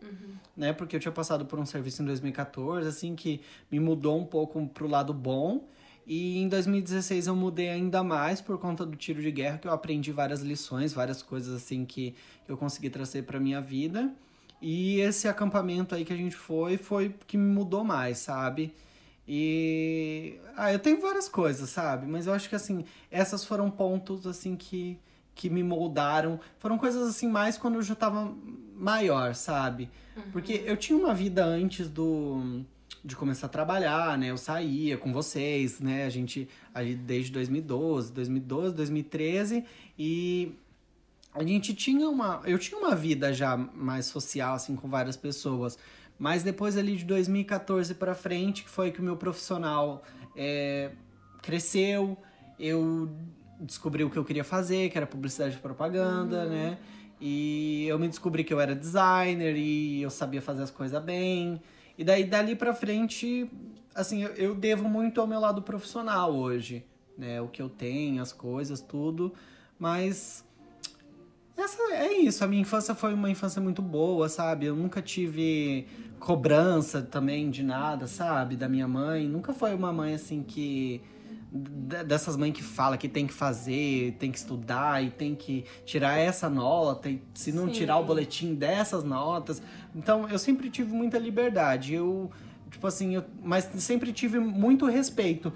né? Porque eu tinha passado por um serviço em 2014, assim, que me mudou um pouco pro lado bom. E em 2016 eu mudei ainda mais por conta do tiro de guerra, que eu aprendi várias lições, várias coisas assim que eu consegui trazer pra minha vida. E esse acampamento aí que a gente foi, foi que me mudou mais, sabe? E. Ah, eu tenho várias coisas, sabe? Mas eu acho que, assim, essas foram pontos, assim, que, que me moldaram. Foram coisas, assim, mais quando eu já tava maior, sabe? Porque eu tinha uma vida antes do. De começar a trabalhar, né? Eu saía com vocês, né? A gente ali desde 2012, 2012, 2013 e a gente tinha uma. Eu tinha uma vida já mais social, assim, com várias pessoas. Mas depois ali de 2014 pra frente, que foi que o meu profissional é, cresceu, eu descobri o que eu queria fazer, que era publicidade e propaganda, né? E eu me descobri que eu era designer e eu sabia fazer as coisas bem. E daí, dali pra frente, assim, eu, eu devo muito ao meu lado profissional hoje, né? O que eu tenho, as coisas, tudo. Mas essa é isso, a minha infância foi uma infância muito boa, sabe? Eu nunca tive cobrança também de nada, sabe? Da minha mãe. Nunca foi uma mãe assim que. Dessas mães que fala que tem que fazer, tem que estudar e tem que tirar essa nota, e se não Sim. tirar o boletim dessas notas. Então eu sempre tive muita liberdade. Eu, tipo assim, eu, mas sempre tive muito respeito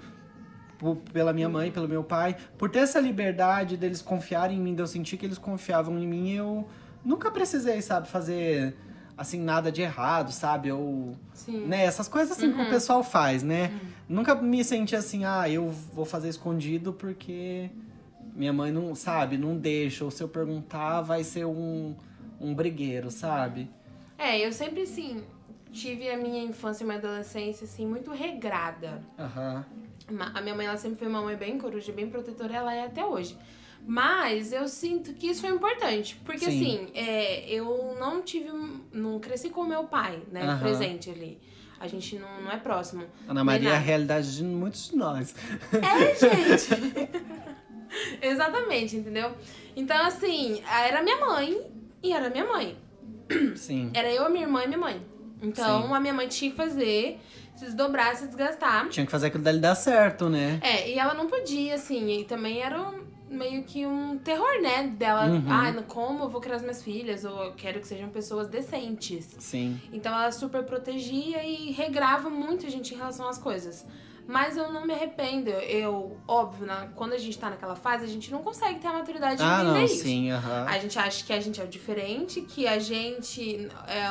por- pela minha mãe, pelo meu pai, por ter essa liberdade deles confiarem em mim, de eu sentir que eles confiavam em mim, eu nunca precisei, sabe, fazer assim nada de errado, sabe? Ou Sim. né, essas coisas assim que o pessoal faz, né? Nunca me senti assim, ah, eu vou fazer escondido porque minha mãe não, sabe, não deixa, ou se eu perguntar vai ser um um brigueiro, sabe? É, eu sempre, assim, tive a minha infância e minha adolescência, assim, muito regrada. Aham. Ma- A minha mãe, ela sempre foi uma mãe bem coruja, bem protetora, ela é até hoje. Mas eu sinto que isso foi importante. Porque, Sim. assim, é, eu não tive. Não cresci com meu pai, né? Aham. Presente ali. A gente não, não é próximo. Ana Maria é a realidade de muitos de nós. É, gente! Exatamente, entendeu? Então, assim, era minha mãe e era minha mãe. Sim. Era eu, a minha irmã e minha mãe. Então, Sim. a minha mãe tinha que fazer, se desdobrar, se desgastar. Tinha que fazer aquilo dali dar certo, né? É, e ela não podia, assim, e também era um- meio que um terror, né? Dela, Uhum. ah, como eu vou criar as minhas filhas? Ou eu quero que sejam pessoas decentes. Sim. Então ela super protegia e regrava muito a gente em relação às coisas. Mas eu não me arrependo. Eu, óbvio, na- quando a gente tá naquela fase, a gente não consegue ter a maturidade de Ah, entender não, isso. sim, aham. A gente acha que a gente é o diferente, que a gente é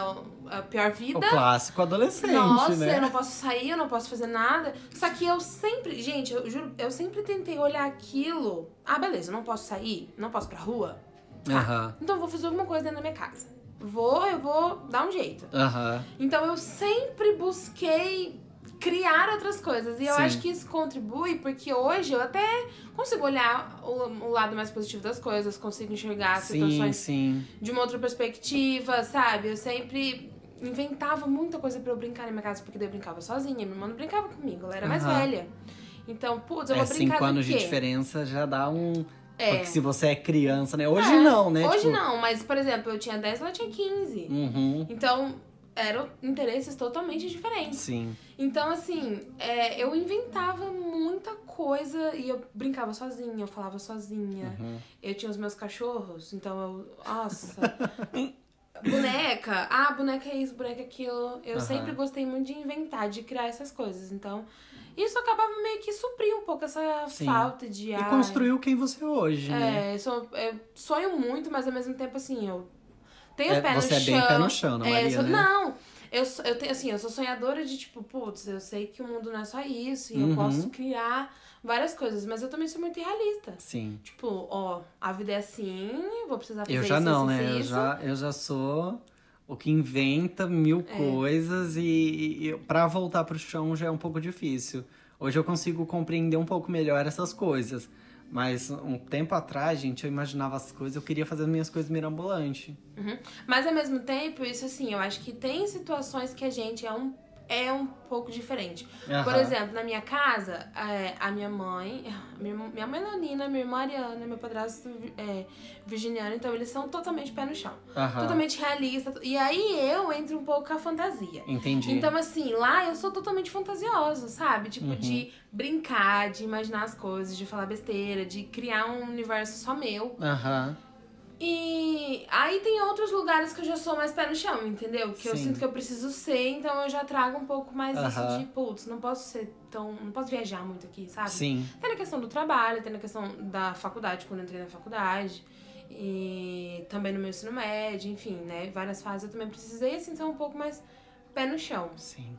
a pior vida. O clássico adolescente, Nossa, né? eu não posso sair, eu não posso fazer nada. Só que eu sempre, gente, eu juro, eu sempre tentei olhar aquilo. Ah, beleza, eu não posso sair, não posso pra rua. Aham, Então eu vou fazer alguma coisa dentro da minha casa. Vou, eu vou dar um jeito. aham. Então eu sempre busquei criar outras coisas. E eu Sim. acho que isso contribui porque hoje eu até consigo olhar o, o lado mais positivo das coisas, consigo enxergar Sim, situações sim. de uma outra perspectiva, sabe? Eu sempre inventava muita coisa pra eu brincar na minha casa, porque daí eu brincava sozinha, minha irmã não brincava comigo, ela era mais Aham. velha. Então, putz, eu É, vou brincar cinco anos de diferença já dá um. É. Porque se você é criança, né? Hoje É, não, né? Hoje Tipo, não, mas, por exemplo, eu tinha 10, ela tinha 15. Uhum. Então, eram interesses totalmente diferentes. Sim. Então, assim, é, eu inventava muita coisa e eu brincava sozinha, eu falava sozinha. Uhum. Eu tinha os meus cachorros, então eu. Nossa. boneca. Ah, boneca é isso, boneca é aquilo. Eu Aham. sempre gostei muito de inventar, de criar essas coisas. Então, isso acabava meio que suprir um pouco essa Sim. falta de. E ai, construiu quem você é hoje, né? É, eu, sou, eu sonho muito, mas ao mesmo tempo, assim, eu tenho É, pé no você é chão. bem pé no chão, Ana É, Maria, eu sou- né? Não, eu, sou- eu tenho assim, eu sou sonhadora de tipo, putz, eu sei que o mundo não é só isso, e Uhum. eu posso criar várias coisas, mas eu também sou muito realista. Sim. Tipo, ó, a vida é assim, vou precisar fazer Eu já isso, não, isso, né? Eu isso. já, eu já sou o que inventa mil É. coisas e, e para voltar pro chão já é um pouco difícil. Hoje eu consigo compreender um pouco melhor essas coisas. Mas um tempo atrás, gente, eu imaginava as coisas, eu queria fazer as minhas coisas mirabolantes. Mas ao mesmo tempo, isso assim, eu acho que tem situações que a gente é um, é um pouco diferente. Por Aham. exemplo, na minha casa, é, a minha mãe, minha, mãe Leonina, minha irmã Ariana, meu padrasto é, Virginiano, então eles são totalmente pé no chão. Aham. Totalmente realista. E aí eu entro um pouco com a fantasia. Entendi. Então, assim, lá eu sou totalmente fantasiosa, sabe? Tipo, Uhum. de brincar, de imaginar as coisas, de falar besteira, de criar um universo só meu. Aham. E aí tem outros lugares que eu já sou mais pé no chão, entendeu? Que eu Sim. sinto que eu preciso ser, então eu já trago um pouco mais Aham. isso de, putz, não posso ser tão. não posso viajar muito aqui, sabe? Sim. Tem na questão do trabalho, tem na questão da faculdade, quando eu entrei na faculdade. E também no meu ensino médio, enfim, né? Várias fases eu também precisei, assim, ser um pouco mais pé no chão. Sim.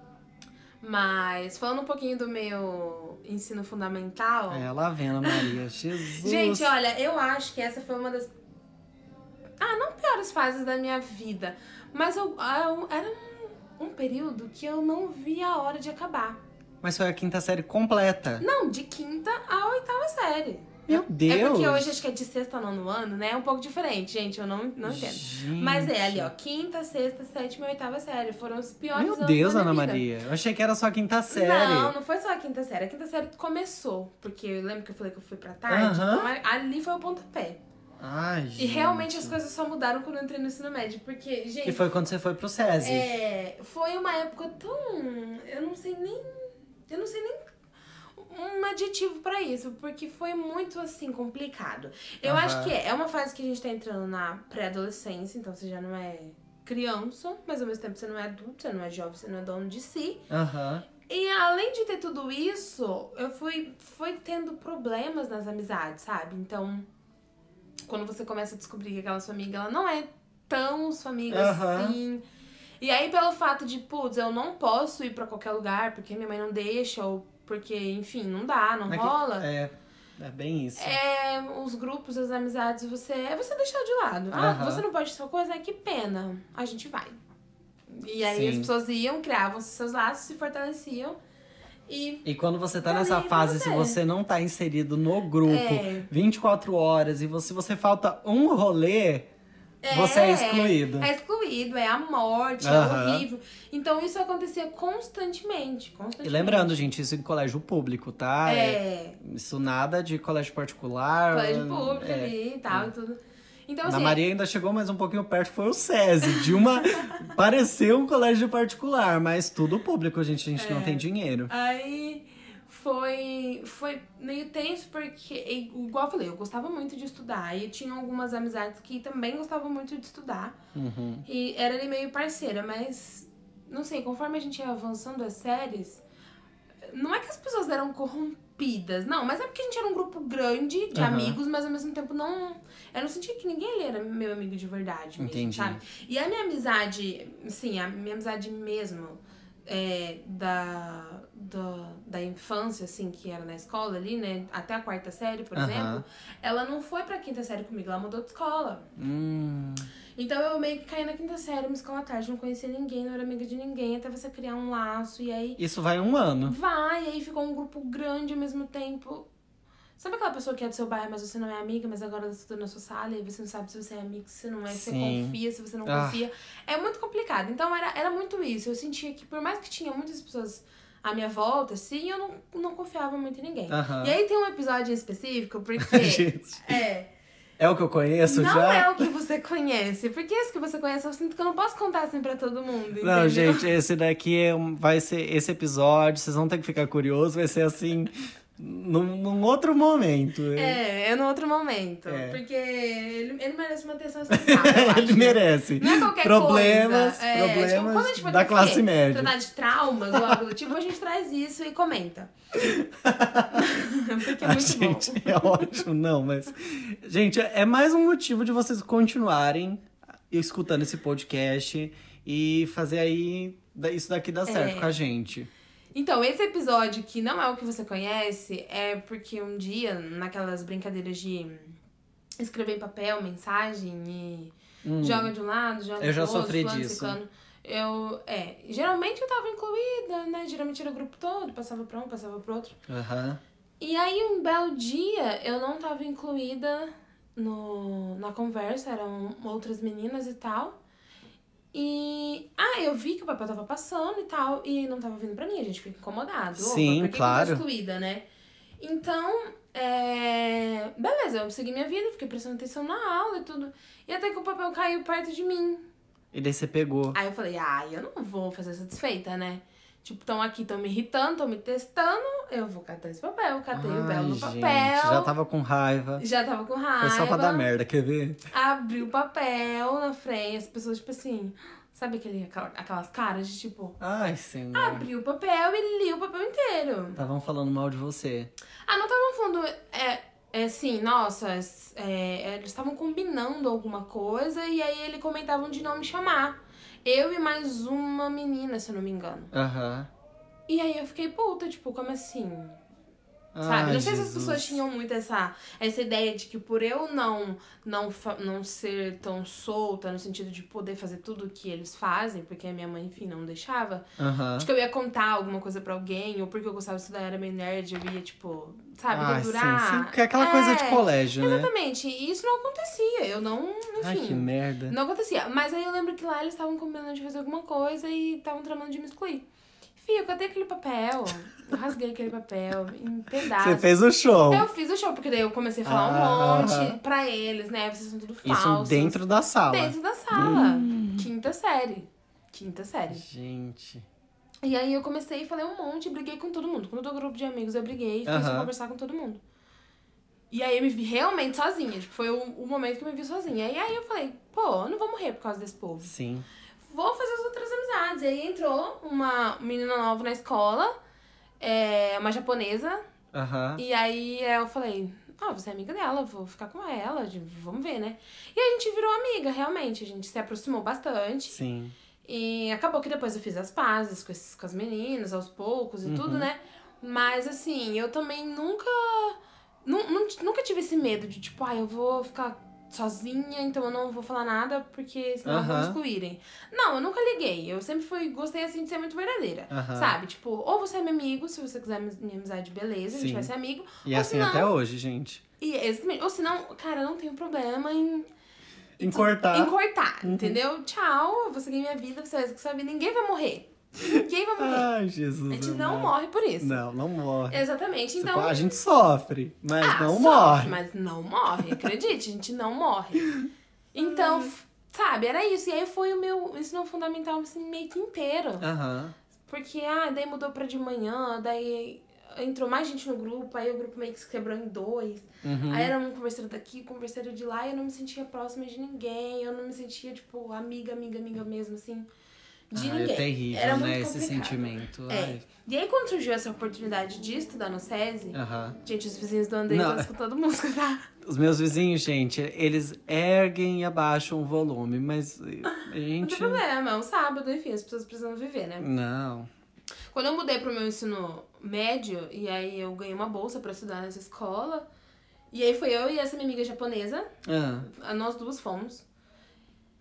Mas falando um pouquinho do meu ensino fundamental. É, lá Ana Maria. Jesus. Gente, olha, eu acho que essa foi uma das. Ah, não piores fases da minha vida. Mas eu, ah, um- era um, um período que eu não via a hora de acabar. Mas foi a quinta série completa. Não, de quinta a oitava série. Meu Deus. É porque hoje acho que é de sexta a nono ano, né? É um pouco diferente, gente. Eu não, não entendo. Gente. Mas é ali, ó. Quinta, sexta, sétima e oitava série. Foram os piores Meu anos Deus, da Ana vida. Maria. Eu achei que era só a quinta série. Não, não foi só a quinta série. A quinta série começou. Porque eu lembro que eu falei que eu fui pra tarde. Então ali foi o pontapé. Ai, gente. E realmente as coisas só mudaram quando eu entrei no ensino médio. Porque, gente. Que foi quando você foi pro SESI. É, foi uma época tão. Eu não sei nem. Eu não sei nem um adjetivo pra isso, porque foi muito assim complicado. Eu Aham. acho que é, é uma fase que a gente tá entrando na pré-adolescência, então você já não é criança, mas ao mesmo tempo você não é adulto, você não é jovem, você não é dono de si. Aham. E além de ter tudo isso, eu fui, fui tendo problemas nas amizades, sabe? Então, quando você começa a descobrir que aquela sua amiga, ela não é tão sua amiga assim. E aí, pelo fato de, putz, eu não posso ir pra qualquer lugar porque minha mãe não deixa, ou porque, enfim, não dá, não É que- rola. É, é bem isso. É, os grupos, as amizades, você é você deixar de lado. Ah, você não pode tal coisa, é que pena. A gente vai. E aí Sim. as pessoas iam, criavam seus laços, se fortaleciam. E E quando você tá nessa fase, se você. não tá inserido no grupo É. 24 horas e você, você falta um rolê, você é excluído. É excluído, é a morte, é Aham. horrível. Então isso acontecia constantemente. E constantemente. lembrando, gente, isso em colégio público, tá? É, Isso nada de colégio particular. colégio público é. ali e tal e tudo. Então, Na assim, Maria ainda chegou mais um pouquinho perto, foi o SESI. De uma. pareceu um colégio particular, mas tudo público, gente. A gente É. não tem dinheiro. Aí foi, foi meio tenso, porque, igual eu falei, eu gostava muito de estudar. E tinha algumas amizades que também gostavam muito de estudar. Uhum. E era ali meio parceira, mas não sei, conforme a gente ia avançando as séries, não é que as pessoas eram corrompidas, não, mas é porque a gente era um grupo grande de Aham. amigos, mas ao mesmo tempo não. Eu não sentia que ninguém ali era meu amigo de verdade. Mesmo, Entendi. Sabe? E a minha amizade, sim, a minha amizade mesmo. é, da, da, da infância, assim, que era na escola ali, né? Até a quarta série, por Aham. exemplo, ela não foi pra quinta série comigo, ela mudou de escola. Hum, Então eu meio que caí na quinta série, uma escola à tarde, não conhecia ninguém, não era amiga de ninguém, até você criar um laço, e aí isso vai um ano. vai, e aí ficou um grupo grande ao mesmo tempo. Sabe aquela pessoa que é do seu bairro, mas você não é amiga, mas agora tá estudando na sua sala, e você não sabe se você é amigo, se você não é, se você confia, se você não Ah. confia. É muito complicado. Então era, era muito isso. Eu sentia que por mais que tinha muitas pessoas à minha volta, assim, eu não, não confiava muito em ninguém. E aí tem um episódio em específico, porque. Gente. É. É o que eu conheço não já? é o que você conhece. Porque esse que você conhece, eu sinto que eu não posso contar assim pra todo mundo. Não, entendeu? gente, esse daqui é um- vai ser esse episódio, vocês vão ter que ficar curiosos, vai ser assim num, num outro momento. É, é no outro momento. É. Porque ele, ele merece uma atenção especial. Ele né? merece. Não é qualquer problemas, coisa. É, problemas tipo, quando a gente for da ter classe que média. Tratar de traumas ou algo do tipo, a gente traz isso e comenta. Porque é A muito gente bom. é ótimo, não, mas. Gente, é mais um motivo de vocês continuarem escutando esse podcast e fazer aí isso daqui dar certo É. com a gente. Então, esse episódio que não é o que você conhece é porque um dia, naquelas brincadeiras de escrever em papel, mensagem e Hum. joga de um lado, joga Eu do já outro, sofri fulano, disso. ciclano. Eu, é, geralmente eu tava incluída, né? Geralmente era o grupo todo, passava pra um, passava pro outro. Aham. E aí, um belo dia, eu não tava incluída no, na conversa, eram outras meninas e tal. E. Ah, eu vi que o papel tava passando e tal, e não tava vindo pra mim, a gente fica incomodado. Opa, Sim, que claro. Que excluída, né? Então, é... beleza, eu segui minha vida, fiquei prestando atenção na aula e tudo. E até que o papel caiu perto de mim. E daí você pegou. Aí eu falei, ah, eu não vou fazer satisfeita, né? Tipo, estão aqui, estão me irritando, estão me testando, eu vou catar esse papel. Catei o belo Ai, no gente, papel. já tava com raiva. Já tava com raiva. Foi só pra dar merda, quer ver? Abri o papel na frente, as pessoas, tipo assim, sabe aquele, aquela- aquelas caras de tipo, Ai, senhor. abri o papel e li o papel inteiro. Estavam falando mal de você. Ah, não estavam falando, é, é assim, nossa, é, eles estavam combinando alguma coisa e aí eles comentavam de não me chamar. Eu e mais uma menina, se eu não me engano. Aham. E aí eu fiquei puta, tipo, como assim? Sabe? Ai, não sei se as Jesus. pessoas tinham muito essa, essa ideia de que por eu não, não, não ser tão solta, no sentido de poder fazer tudo o que eles fazem, porque a minha mãe, enfim, não deixava, Aham. de que eu ia contar alguma coisa pra alguém, ou porque eu gostava de estudar, era meio nerd, eu ia, tipo, sabe, Ai, dedurar. sim, sim, é aquela coisa de É, colégio, né? Exatamente, e isso não acontecia, eu não, Ai, que enfim, merda. não acontecia. Mas aí eu lembro que lá eles estavam combinando de fazer alguma coisa e estavam tramando de me excluir. Fih, eu catei aquele papel, eu rasguei aquele papel em pedaços. Você fez o show. Eu fiz o show, porque daí eu comecei a falar Ah, um monte pra eles, né? Vocês são tudo Isso falsos. dentro da sala. Dentro da sala. Quinta série. Quinta série. Gente. E aí eu comecei e falei um monte, briguei com todo mundo. Com todo o grupo de amigos eu briguei e fui Aham. conversar com todo mundo. E aí eu me vi realmente sozinha. Tipo, foi o, o momento que eu me vi sozinha. E aí eu falei, pô, eu não vou morrer por causa desse povo. Sim. Vou fazer as outras amizades. E aí entrou uma menina nova na escola, é, uma japonesa, Aham. E aí eu falei, ah, você é amiga dela, vou ficar com ela, vamos ver, né? E a gente virou amiga, realmente, a gente se aproximou bastante. Sim. E acabou que depois eu fiz as pazes com, esses, com as meninas, aos poucos e tudo, né? Mas assim, eu também nunca. nu- nu- nunca tive esse medo de, tipo, ah, eu vou ficar sozinha, então eu não vou falar nada, porque senão vão me Aham. excluírem. Não, eu nunca liguei. Eu sempre fui, gostei assim de ser muito verdadeira. Sabe? Tipo, ou você é meu amigo, se você quiser minha amizade, beleza, a gente Sim. vai ser amigo. E Ou assim senão- até hoje, gente. E exatamente. Ou senão, cara, eu não tenho problema em. Em cortar. Em cortar, Uhum. entendeu? Tchau, vou seguir minha vida, você vai seguir sua vida. Ninguém vai morrer. Ninguém vai morrer. Ai, Jesus. a gente não amado. morre por isso. Não, não morre. Exatamente. Então. pode- A gente sofre, mas ah, não sofre, morre. Mas não morre, acredite, a gente não morre. Então, sabe, era isso. E aí foi o meu ensino fundamental assim, meio que inteiro. Porque, ah, daí mudou pra de manhã, daí entrou mais gente no grupo, aí o grupo meio que se quebrou em dois. Uhum. Aí era um converseiro daqui, converseiro de lá, e eu não me sentia próxima de ninguém, eu não me sentia, tipo, amiga, amiga, amiga mesmo, assim, de Ah, ninguém. é terrível, Era né? muito Esse complicado. sentimento. É. Ai. E aí, quando surgiu essa oportunidade de estudar no SESI, Aham. gente, os vizinhos do André Não. estão escutando música, tá? Os meus vizinhos, gente, eles erguem e abaixam o volume, mas a Não gente. tem problema, é um sábado, enfim, as pessoas precisam viver, né? Não. Quando eu mudei pro meu ensino médio, e aí eu ganhei uma bolsa pra estudar nessa escola, e aí foi eu e essa minha amiga japonesa, Ah, nós duas fomos.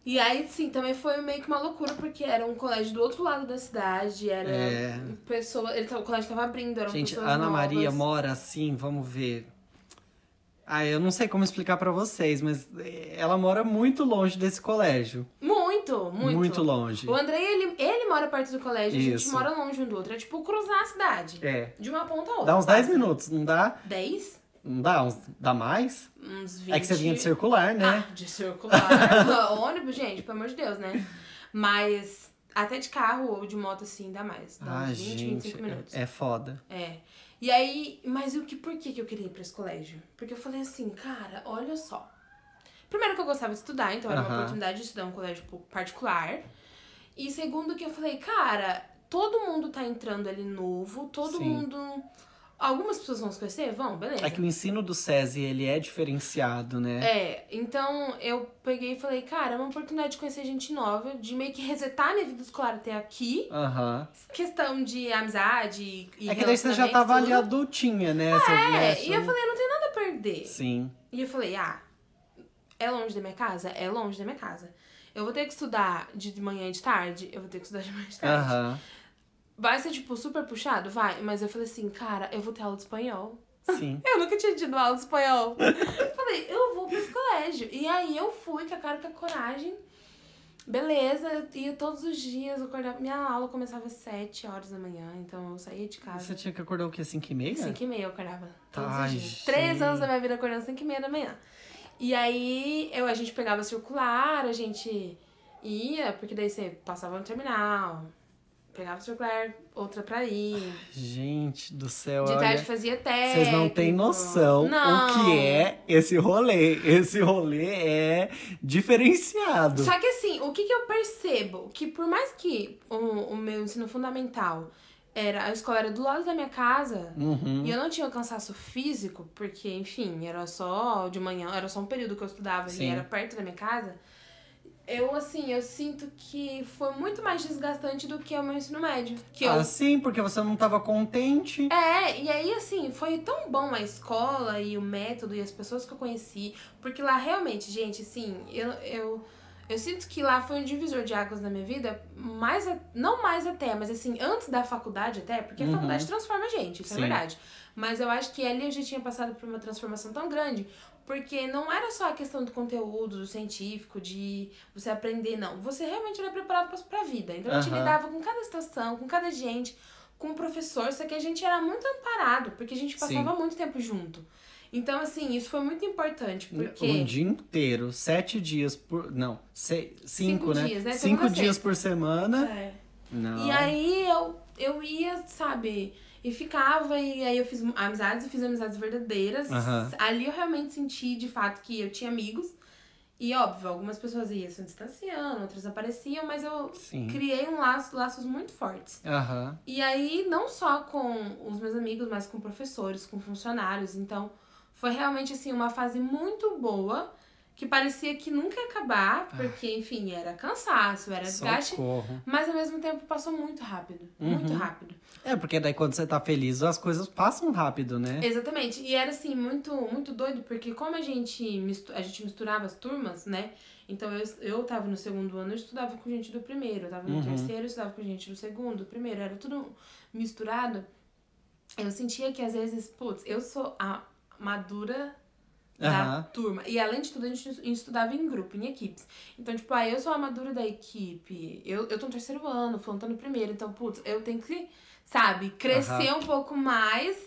E aí, sim, também foi meio que uma loucura, porque era um colégio do outro lado da cidade, era É. pessoa. Ele, o colégio tava abrindo, eram gente, Ana novas. Maria mora assim, vamos ver. Ah, eu não sei como explicar pra vocês, mas eh, ela mora muito longe desse colégio. Muito, muito. longe. O André, ele, ele mora perto do colégio, a gente Isso. mora longe um do outro. É tipo cruzar a cidade. É. De uma ponta a outra. Dá uns 10 quase. minutos, não dá? 10? Não dá? Uns, dá mais? Uns 20... É que você vinha de circular, né? Ah, de circular. ônibus, gente, pelo amor de Deus, né? Mas até de carro ou de moto, assim, dá mais. Dá ah, uns 20, gente, 25 minutos. é foda. É. E aí, mas o que, por que, que eu queria ir pra esse colégio? Porque eu falei assim, cara, olha só. Primeiro que eu gostava de estudar, então era uma oportunidade de estudar um colégio particular. E segundo que eu falei, cara, todo mundo tá entrando ali novo, todo Sim. mundo. Algumas pessoas vão se conhecer? Vão, beleza. É que o ensino do SESI, ele é diferenciado, né? É, então eu peguei e falei, cara, é uma oportunidade de conhecer gente nova, de meio que resetar minha vida escolar até aqui. Aham. Questão de amizade e É que daí você já tava ali tudo. adultinha, né? Né, É, e eu falei, não tem nada a perder. Sim. E eu falei, ah, é longe da minha casa? É longe da minha casa. Eu vou ter que estudar de manhã e de tarde? Eu vou ter que estudar de manhã e de tarde. Aham. Vai ser, tipo, super puxado? Vai. Mas eu falei assim, cara, eu vou ter aula de espanhol. Sim. Eu nunca tinha tido aula de espanhol. falei, eu vou pra esse colégio. E aí eu fui com a cara com a coragem. Beleza, eu ia todos os dias, eu acordava. Minha aula começava às 7 horas da manhã, então eu saía de casa. Você tinha que acordar o quê? 5 e meia? 5 e meia eu acordava. Todos Ai, os dias. Três anos da minha vida acordando 5 e meia da manhã. E aí eu, a gente pegava circular, a gente ia, porque daí você passava no terminal, pegava circular, outra pra ir. Gente do céu, De olha. tarde fazia técnico. Vocês não têm noção Não. o que é esse rolê. Esse rolê é diferenciado. Só que assim, o que, que eu percebo? Que por mais que o, o meu ensino fundamental era, a escola era do lado da minha casa, Uhum. E eu não tinha cansaço físico, porque, enfim, era só de manhã, era só um período que eu estudava Sim. e era perto da minha casa. Eu, assim, eu sinto que foi muito mais desgastante do que o meu ensino médio. Que eu Ah, sim, porque você não tava contente. é, e aí, assim, foi tão bom a escola e o método e as pessoas que eu conheci. Porque lá realmente, gente, assim, eu, eu, eu sinto que lá foi um divisor de águas na minha vida, mais, a- não mais até, mas assim, antes da faculdade até, porque a Uhum. faculdade transforma a gente, isso Sim. é verdade. Mas eu acho que ali eu já tinha passado por uma transformação tão grande, porque não era só a questão do conteúdo, do científico, de você aprender, não. Você realmente era preparado pra, pra vida. Então a gente lidava com cada situação, com cada gente, com o professor, só que a gente era muito amparado, porque a gente passava muito tempo junto. Então, assim, isso foi muito importante, porque. Um dia inteiro, sete dias por. Não, se- cinco, Cinco né? dias, né? Cinco a dias por semana. É. Não. E aí eu, eu ia, sabe, e ficava, e aí eu fiz amizades e fiz amizades verdadeiras. Aham. Ali eu realmente senti, de fato, que eu tinha amigos. E óbvio, algumas pessoas iam se distanciando, outras apareciam, mas eu Sim. criei um laço, laços muito fortes. Aham. E aí, não só com os meus amigos, mas com professores, com funcionários. Então, foi realmente, assim, uma fase muito boa, que parecia que nunca ia acabar, porque, enfim, era cansaço, era desgaste. Mas, ao mesmo tempo, passou muito rápido. Muito Uhum. rápido. É, porque daí quando você tá feliz, as coisas passam rápido, né? Exatamente. E era, assim, muito, muito doido, porque como a gente, a gente misturava as turmas, né? Então, eu, eu tava no segundo ano, eu estudava com gente do primeiro. Eu tava no Uhum. terceiro, eu estudava com gente do segundo, do primeiro. Era tudo misturado. Eu sentia que, às vezes, putz, eu sou a madura da turma. E, além de tudo, a gente estudava em grupo, em equipes. Então, tipo, ah, eu sou a madura da equipe. Eu, eu tô no terceiro ano, o Fulano tá no primeiro. Então, putz, eu tenho que, sabe, crescer um pouco mais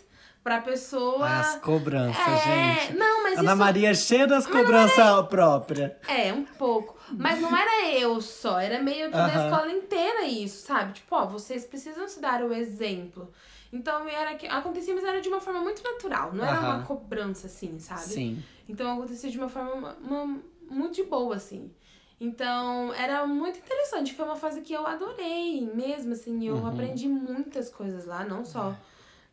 pra pessoa... As cobranças, É, gente. não, mas Ana isso Maria é cheia das cobranças próprias. é um pouco. Mas não era eu só, era meio que da Aham. escola inteira isso, sabe? Tipo, ó, vocês precisam se dar o exemplo. Então era que acontecia, mas era de uma forma muito natural, não era uma cobrança assim, sabe? Sim. Então acontecia de uma forma uma- uma- muito de boa, assim. Então era muito interessante. Foi uma fase que eu adorei mesmo, assim. Eu Uhum. aprendi muitas coisas lá, não só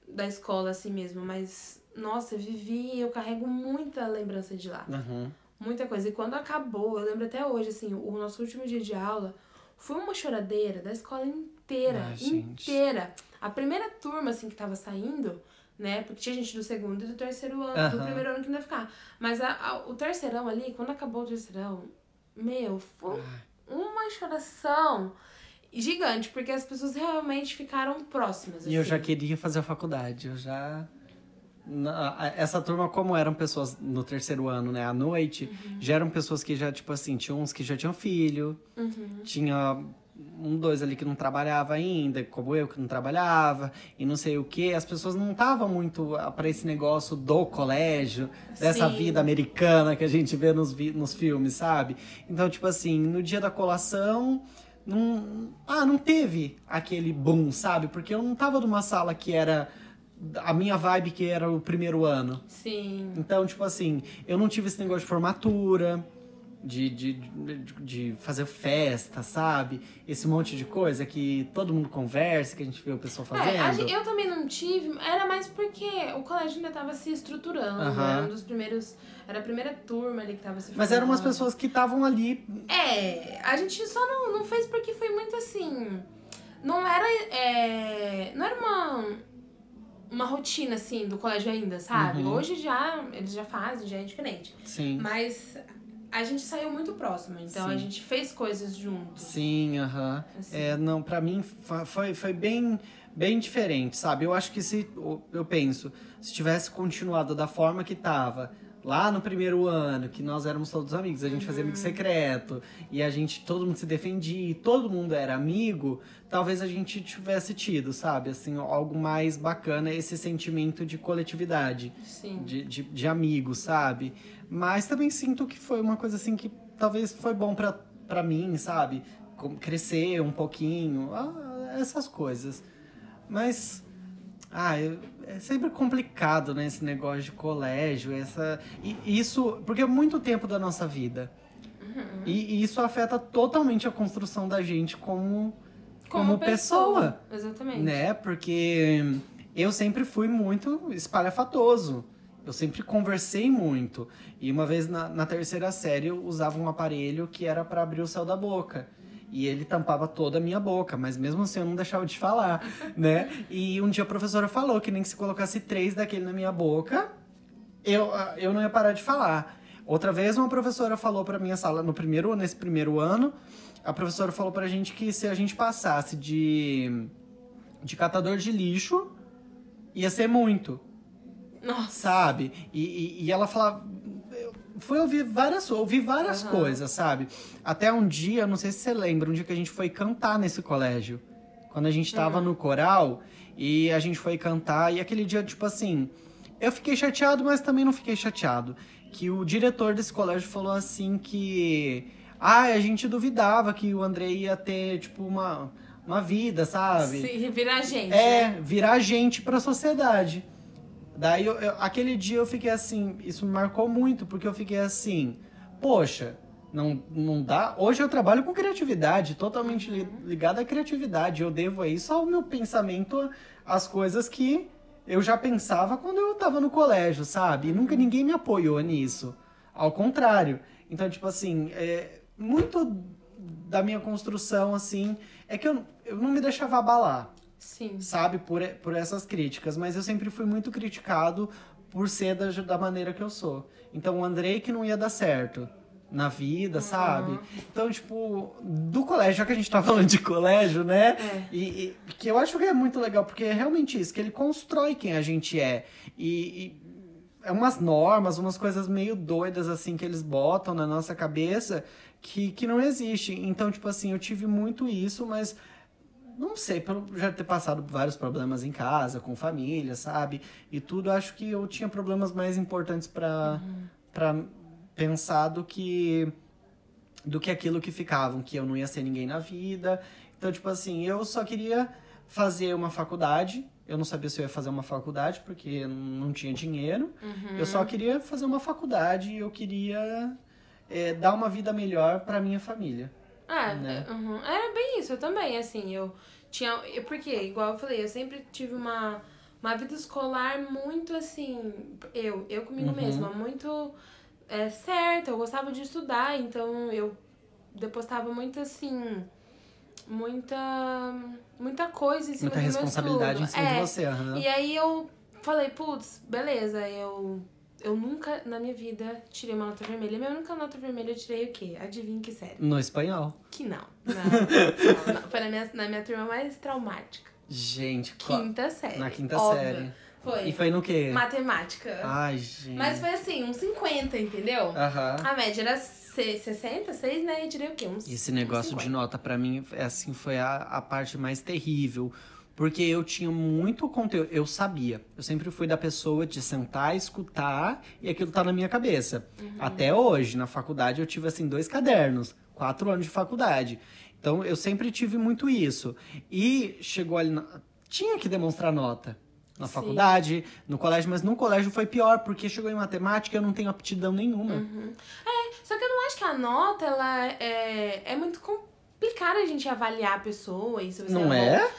da escola assim mesmo, mas nossa, eu vivi, eu carrego muita lembrança de lá. Uhum. Muita coisa. E quando acabou, eu lembro até hoje, assim, o nosso último dia de aula foi uma choradeira da escola inteira. Ai, gente. inteira. A primeira turma, assim, que tava saindo, né? Porque tinha gente do segundo e do terceiro ano, do primeiro ano que não ia ficar. Mas a- a- o terceirão ali, quando acabou o terceirão, meu, foi uma choração gigante, porque as pessoas realmente ficaram próximas. E eu assim. já queria fazer a faculdade. Eu já. Na- essa turma, como eram pessoas no terceiro ano, né, à noite, Uhum. já eram pessoas que já, tipo assim, tinham uns que já tinham filho, Uhum. tinha um, dois ali que não trabalhava ainda, como eu que não trabalhava, e não sei o que, as pessoas não estavam muito ah, para esse negócio do colégio, dessa Sim. vida americana que a gente vê nos, nos filmes, sabe? Então, tipo assim, no dia da colação, não, ah, não teve aquele boom, sabe? Porque eu não tava numa sala que era a minha vibe que era o primeiro ano. Sim. Então, tipo assim, eu não tive esse negócio de formatura, de, de, de, de fazer festa, sabe? Esse monte de coisa que todo mundo conversa, que a gente vê o pessoal fazendo. É, a gente- eu também não tive, era mais porque o colégio ainda tava se estruturando, era um dos primeiros, era a primeira turma ali que tava se Mas eram umas formando. pessoas que estavam ali. É, a gente só não, não fez porque foi muito assim. Não era. é, não era uma. Uma rotina, assim, do colégio ainda, sabe? Uhum. Hoje já. Eles já fazem, já é diferente. Sim. Mas a gente saiu muito próximo, então Sim. a gente fez coisas juntos. Sim, aham. assim. É, não, pra mim foi, foi bem, bem diferente, sabe? Eu acho que se, eu penso, se tivesse continuado da forma que tava lá no primeiro ano, que nós éramos todos amigos, a gente fazia amigo secreto, e a gente, todo mundo se defendia, e todo mundo era amigo, talvez a gente tivesse tido, sabe? Assim, algo mais bacana, esse sentimento de coletividade Sim. de, de, de amigos, sabe? Mas também sinto que foi uma coisa assim que talvez foi bom pra, pra mim, sabe? Crescer um pouquinho, ah, essas coisas. Mas, ah, eu- é sempre complicado, né? Esse negócio de colégio, essa. E isso, porque é muito tempo da nossa vida. Uhum. E, e isso afeta totalmente a construção da gente como, como, pessoa Exatamente. né? Porque eu sempre fui muito espalhafatoso. Eu sempre conversei muito. E uma vez na, na terceira série eu usava um aparelho que era para abrir o céu da boca. E ele tampava toda a minha boca, mas mesmo assim eu não deixava de falar, né? E um dia a professora falou que nem que se colocasse três daquele na minha boca, eu, eu não ia parar de falar. Outra vez uma professora falou pra minha sala, no primeiro, nesse primeiro ano, a professora falou pra gente que se a gente passasse de, de catador de lixo, ia ser muito, Nossa. sabe? E, e, e ela falava. Fui ouvir várias, ouvi várias Aham. coisas, sabe? Até um dia, não sei se você lembra, um dia que a gente foi cantar nesse colégio. Quando a gente tava no coral e a gente foi cantar, e aquele dia, tipo assim, eu fiquei chateado, mas também não fiquei chateado. Que o diretor desse colégio falou assim que. Ah, a gente duvidava que o André ia ter, tipo, uma, uma vida, sabe? Se virar gente. É, né? virar gente pra sociedade. Daí, eu- eu- aquele dia eu fiquei assim, isso me marcou muito, porque eu fiquei assim, poxa, não, não dá. Hoje eu trabalho com criatividade, totalmente li- ligado à criatividade. Eu devo aí só o meu pensamento às coisas que eu já pensava quando eu tava no colégio, sabe? E nunca ninguém me apoiou nisso. Ao contrário. Então, tipo assim, é, muito da minha construção, assim, é que eu, eu não me deixava abalar Sim. sabe, por, por essas críticas, mas eu sempre fui muito criticado por ser da, da maneira que eu sou. Então, o Andrei que não ia dar certo na vida, sabe? Então, tipo, do colégio, já que a gente tá falando de colégio, né? É. E, e- que eu acho que é muito legal, porque é realmente isso, que ele constrói quem a gente é. E, e é umas normas, umas coisas meio doidas, assim, que eles botam na nossa cabeça que, que não existe. Então, tipo assim, eu tive muito isso, mas não sei, pelo já ter passado por vários problemas em casa, com família, sabe? E tudo, acho que eu tinha problemas mais importantes pra para pensar do que do que aquilo que ficavam, que eu não ia ser ninguém na vida. Então, tipo assim, eu só queria fazer uma faculdade. Eu não sabia se eu ia fazer uma faculdade porque não tinha dinheiro. Uhum. Eu só queria fazer uma faculdade e eu queria é, dar uma vida melhor pra minha família. É, né? uhum. era bem isso, eu também, assim, eu tinha, eu- porque, igual eu falei, eu sempre tive uma, uma vida escolar muito, assim, eu, eu comigo Uhum. mesma, muito é, certa, eu gostava de estudar, então eu depositava muito, assim, muita, muita coisa em cima Muita do meu responsabilidade em cima É, de você. aham. E aí eu falei, putz, beleza, eu, eu nunca na minha vida tirei uma nota vermelha. Minha única nota vermelha eu tirei o quê? Adivinha que série? No espanhol. Que não. Não, não, não. Foi na minha, na minha turma mais traumática. Gente, qual- Quinta série. na quinta óbvio. série. Foi. E foi no quê? Matemática. Ai, gente. Mas foi assim, uns 50, entendeu? Aham. A média era se- 60, 6, né? E tirei o quê? Uns Esse negócio uns de 50. nota, pra mim, é assim, foi a, a parte mais terrível. Porque eu tinha muito conteúdo, eu sabia. Eu sempre fui da pessoa de sentar, escutar e aquilo tá na minha cabeça. Até hoje, na faculdade, eu tive, assim, dois cadernos, quatro anos de faculdade. Então, eu sempre tive muito isso. E chegou ali, na... tinha que demonstrar nota. Na Sim. faculdade, no colégio, mas no colégio foi pior, porque chegou em matemática eu não tenho aptidão nenhuma. Só que eu não acho que a nota, ela é, é muito complicada a gente avaliar a pessoa e se você Não bom é?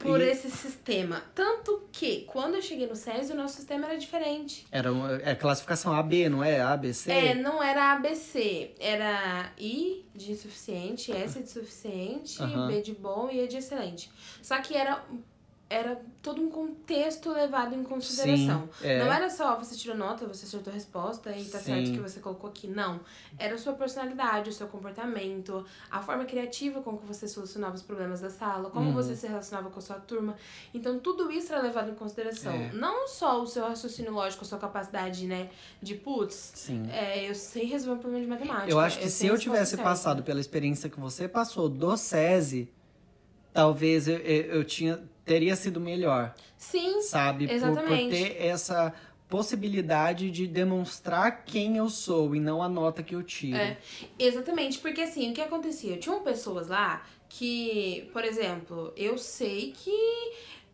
Por E- esse sistema. Tanto que, quando eu cheguei no SESI, o nosso sistema era diferente. Era uma, é classificação AB, não é? ABC? É, não era ABC, era I de suficiente, S de suficiente, Aham. B de bom e E de excelente. Só que era, era todo um contexto levado em consideração. Sim, é. Não era só você tirou nota, você acertou a resposta e tá Sim. certo que você colocou aqui. Não. Era a sua personalidade, o seu comportamento, a forma criativa com que você solucionava os problemas da sala, como Uhum. você se relacionava com a sua turma. Então, tudo isso era levado em consideração. É. Não só o seu raciocínio lógico, a sua capacidade, né, de putz, Sim. é, eu sei resolver um problema de matemática. Eu acho que se sei a eu tivesse passado pela experiência que você passou do SESI, talvez eu, eu, eu tinha, teria sido melhor, Sim, sabe? Por, por Exatamente. ter essa possibilidade de demonstrar quem eu sou e não a nota que eu tiro. É. exatamente. Porque assim, o que acontecia? Tinham pessoas lá que, por exemplo, eu sei que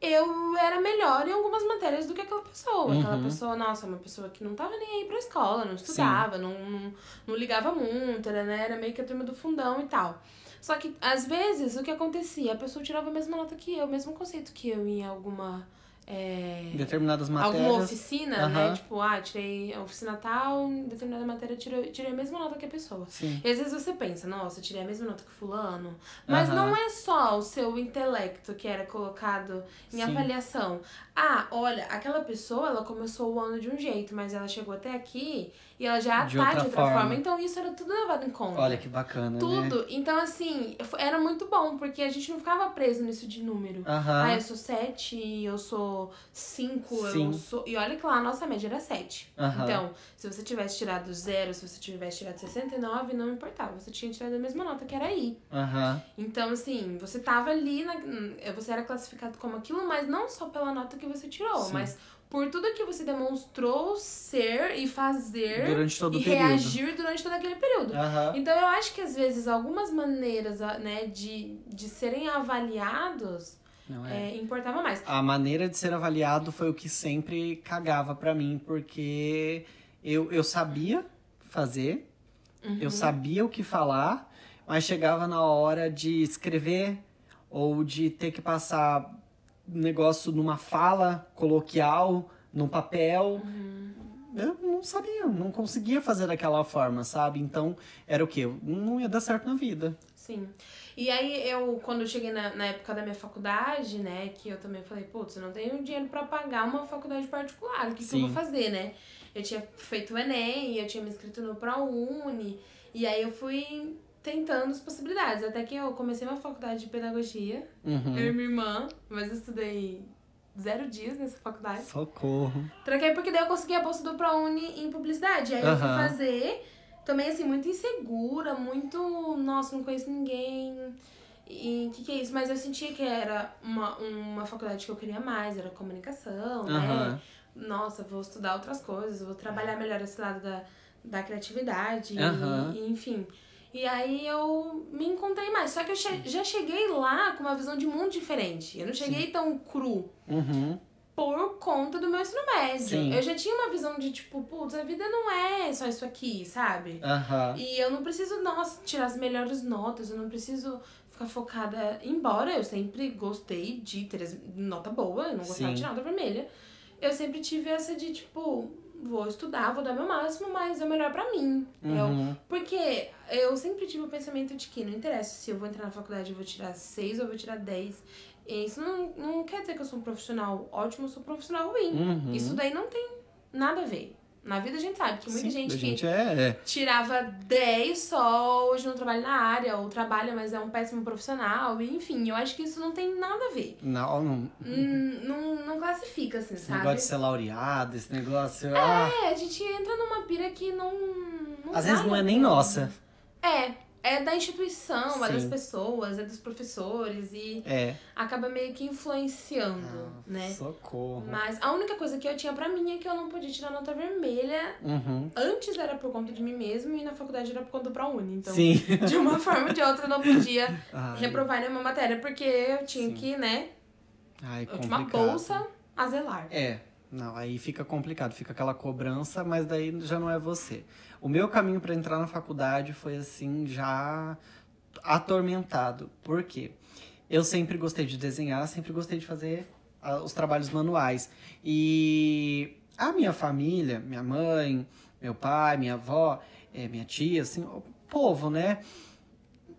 eu era melhor em algumas matérias do que aquela pessoa. Aquela Uhum. pessoa, nossa, uma pessoa que não tava nem aí pra escola, não estudava, não, não, não ligava muito, era, né, era meio que a turma do fundão e tal. Só que, às vezes, o que acontecia? A pessoa tirava a mesma nota que eu, o mesmo conceito que eu em alguma. é, Em determinadas matérias. alguma oficina, né? Aham. Tipo, ah, tirei a oficina tal, em determinada matéria tirei, tirei a mesma nota que a pessoa. Sim. E às vezes você pensa, nossa, tirei a mesma nota que fulano. Mas Aham. não é só o seu intelecto que era colocado em Sim. avaliação. Ah, olha, aquela pessoa, ela começou o ano de um jeito, mas ela chegou até aqui e ela já De tá outra de outra forma. forma. Então isso era tudo levado em conta. Olha que bacana, né? Tudo. Então, assim, era muito bom, porque a gente não ficava preso nisso de número. Aham. Ah, eu sou 7, eu sou 5, Sim. eu sou. E olha que lá a nossa média era 7. Aham. Então, se você tivesse tirado zero, se você tivesse tirado 69, não importava. Você tinha tirado a mesma nota que era I. Aham. Então, assim, você tava ali, na, você era classificado como aquilo, mas não só pela nota que você tirou, Sim. mas por tudo que você demonstrou ser e fazer Durante todo e o período. reagir durante todo aquele período. Aham. Então eu acho que às vezes algumas maneiras, né, de, de serem avaliados é. é, importava mais. A maneira de ser avaliado foi o que sempre cagava pra mim, porque eu, eu sabia fazer, Uhum. eu sabia o que falar, mas chegava na hora de escrever ou de ter que passar negócio numa fala coloquial, num papel. Uhum. Eu não sabia, não conseguia fazer daquela forma, sabe? Então era o quê? Não ia dar certo na vida. Sim. E aí eu, quando eu cheguei na, na época da minha faculdade, né, que eu também falei, putz, eu não tenho dinheiro pra pagar uma faculdade particular, o que, que eu vou fazer, né? Eu tinha feito o Enem, eu tinha me inscrito no ProUni, e aí eu fui tentando as possibilidades, até que eu comecei uma faculdade de pedagogia, Uhum. eu e minha irmã, mas eu estudei zero dias nessa faculdade. Socorro. Tranquei porque daí eu consegui a bolsa do ProUni em publicidade. Aí eu fui fazer, também assim, muito insegura, muito. Nossa, não conheço ninguém. E o que, que é isso? Mas eu sentia que era uma, uma faculdade que eu queria mais, era comunicação, né? Aham. Nossa, vou estudar outras coisas, vou trabalhar melhor esse lado da, da criatividade, e, enfim. E aí eu me encontrei mais. Só que eu che- já cheguei lá com uma visão de mundo diferente. Eu não cheguei tão cru Uhum. por conta do meu ensino médio. Sim. Eu já tinha uma visão de tipo, putz, a vida não é só isso aqui, sabe? Aham. E eu não preciso, nossa, tirar as melhores notas, eu não preciso ficar focada. Embora eu sempre gostei de ter nota boa, eu não gostava Sim. de nota vermelha. Eu sempre tive essa de tipo, vou estudar, vou dar meu máximo, mas é o melhor pra mim. Eu, Uhum. porque eu sempre tive o pensamento de que não interessa se eu vou entrar na faculdade e vou tirar 6 ou eu vou tirar 10. E Isso não, não quer dizer que eu sou um profissional ótimo, eu sou um profissional ruim. Uhum. Isso daí não tem nada a ver. Na vida a gente sabe que muita Sim, gente a que gente é, é. tirava 10 só, hoje não trabalha na área, ou trabalha, mas é um péssimo profissional. E, enfim, eu acho que isso não tem nada a ver. Não, não. Não, não classifica, assim, Esse sabe? negócio de ser laureado, esse negócio. ah, É, a gente entra numa pira que não. não às vezes não é nem nossa. É, é da instituição, é das Sim. pessoas, é dos professores e É. acaba meio que influenciando, Ah, né? Socorro. Mas a única coisa que eu tinha pra mim é que eu não podia tirar nota vermelha. Uhum. Antes era por conta de mim mesmo e na faculdade era por conta do ProUni. Então, Sim. de uma forma ou de outra, eu não podia Ai, reprovar nenhuma matéria, porque eu tinha Sim. que, né, ai, eu tinha uma bolsa a zelar. É, não, aí fica complicado, fica aquela cobrança, mas daí já não é você. O meu caminho para entrar na faculdade foi assim, já atormentado. Por quê? Eu sempre gostei de desenhar, sempre gostei de fazer ah, os trabalhos manuais. E a minha família, minha mãe, meu pai, minha avó, eh, minha tia, assim, o povo, né?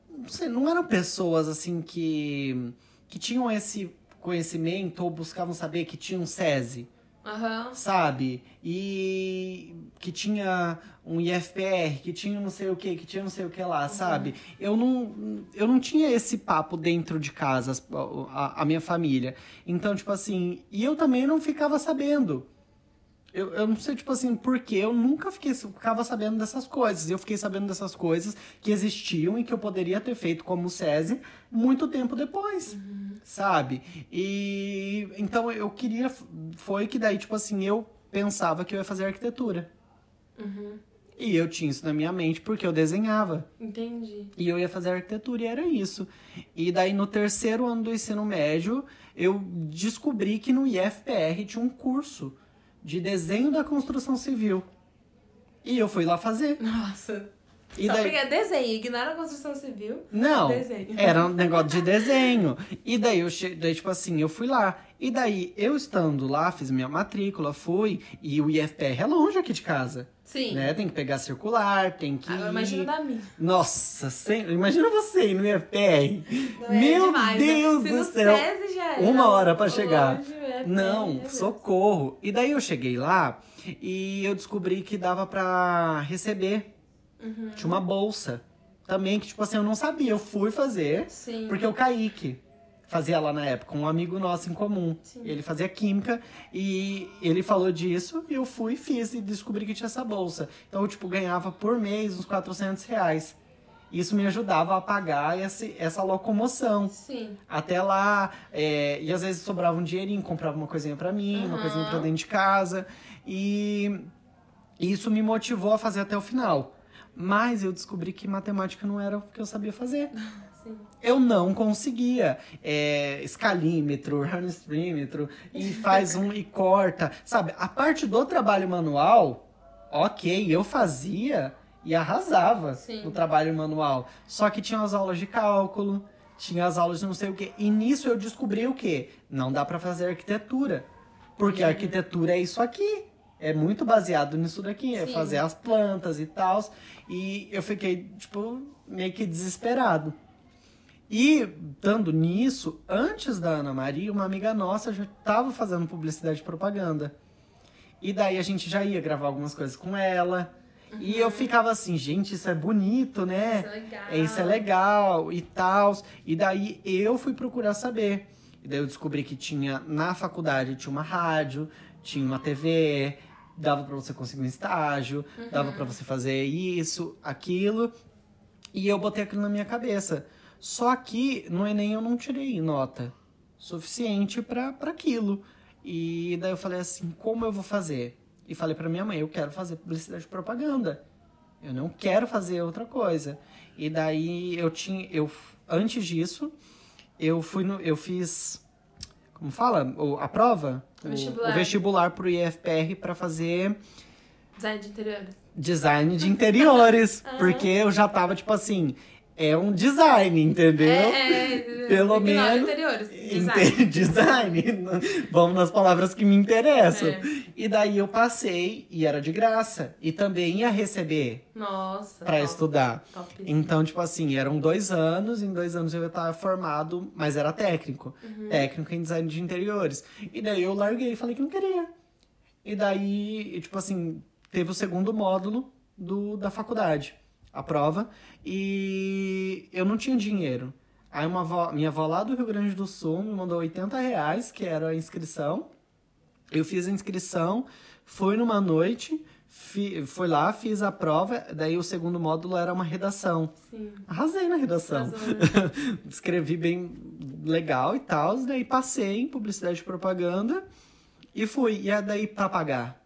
Não sei, não eram pessoas assim que, que tinham esse conhecimento ou buscavam saber que tinham SESI Aham. sabe? E que tinha um IFPR, que tinha não sei o que, que tinha não sei o que lá, sabe? Eu não, eu não tinha esse papo dentro de casa, as- a, a minha família. Então, tipo assim, e eu também não ficava sabendo. Eu, eu não sei, tipo assim, porque eu nunca fiquei, ficava sabendo dessas coisas. Eu fiquei sabendo dessas coisas que existiam e que eu poderia ter feito como SESI muito tempo depois, sabe? E então eu queria. Foi que daí, tipo assim, eu pensava que eu ia fazer arquitetura. Uhum. E eu tinha isso na minha mente porque eu desenhava. Entendi. E eu ia fazer arquitetura e era isso. E daí no terceiro ano do ensino médio, eu descobri que no IFPR tinha um curso de desenho da construção civil. E eu fui lá fazer. Nossa. E Só daí... é desenho, ignora a construção civil. Não, Desenho. era um negócio de desenho. E daí eu che... daí, tipo assim, eu fui lá. E daí, eu estando lá, fiz minha matrícula, fui, e o IFPR é longe aqui de casa. Sim. Né? Tem que pegar circular, tem que. Agora ir. imagina da minha. Nossa, sem... imagina você ir no IFPR. Não é Meu demais, né? Deus Se do céu. Uma hora pra chegar. é Não, é socorro. E daí eu cheguei lá e eu descobri que dava pra receber. Uhum. Tinha uma bolsa também, que tipo assim, eu não sabia. Eu fui fazer, Sim. porque o Kaique fazia lá na época, um amigo nosso em comum. Sim. Ele fazia química e ele falou disso e eu fui e fiz e descobri que tinha essa bolsa. Então eu, tipo, ganhava por mês uns 400 reais. Isso me ajudava a pagar esse, essa locomoção. Sim. Até lá, é, e às vezes sobrava um dinheirinho, comprava uma coisinha pra mim, uma Aham. coisinha pra dentro de casa. E isso me motivou a fazer até o final. Mas eu descobri que matemática não era o que eu sabia fazer. Sim. Eu não conseguia. É, escalímetro, hamstrímetro, e faz um e corta. Sabe, a parte do trabalho manual, ok, eu fazia e arrasava Sim. no trabalho manual. Só que tinha as aulas de cálculo, tinha as aulas de não sei o quê. E nisso eu descobri o quê? Não dá pra fazer arquitetura. Porque a arquitetura é isso aqui. É muito baseado nisso daqui, é Sim. fazer as plantas e tal. E eu fiquei, tipo, meio que desesperado. E, estando nisso, antes da Ana Maria, uma amiga nossa já estava fazendo publicidade e propaganda. E daí a gente já ia gravar algumas coisas com ela. E eu ficava assim, gente, isso é bonito, né? Isso é legal. Isso é legal e tal. E daí eu fui procurar saber. E daí eu descobri que tinha na faculdade tinha uma rádio, tinha uma TV, dava pra você conseguir um estágio, dava pra você fazer isso, aquilo. E eu botei aquilo na minha cabeça. Só que no Enem eu não tirei nota suficiente pra pra aquilo. E daí eu falei assim, como eu vou fazer? E falei pra minha mãe, eu quero fazer publicidade e propaganda. Eu não quero fazer outra coisa. E daí eu tinha, eu antes disso, eu fui no, eu fiz, como fala, o- a prova, O- Vestibular. o vestibular pro IFPR pra fazer Design de interiores. design de interiores, porque eu já tava tipo assim, é um design, entendeu? É, é, Pelo menos- Design. design. Vamos nas palavras que me interessam. É. E daí eu passei e era de graça. E também ia receber Nossa. pra top, estudar. top. Então, tipo assim, eram dois anos, em dois anos eu ia estar formado, mas era técnico. Uhum. Técnico em design de interiores. E daí eu larguei e falei que não queria. E daí, e, tipo assim, teve o segundo módulo do, da faculdade, a prova, e eu não tinha dinheiro. Aí uma avó, minha avó lá do Rio Grande do Sul me mandou 80 reais, que era a inscrição. Eu fiz a inscrição, fui numa noite, Fi, fui lá, fiz a prova, daí o segundo módulo era uma redação. Sim. Arrasei na redação. Né? Escrevi bem legal e tal, daí passei em publicidade e propaganda e fui. E é daí pra pagar?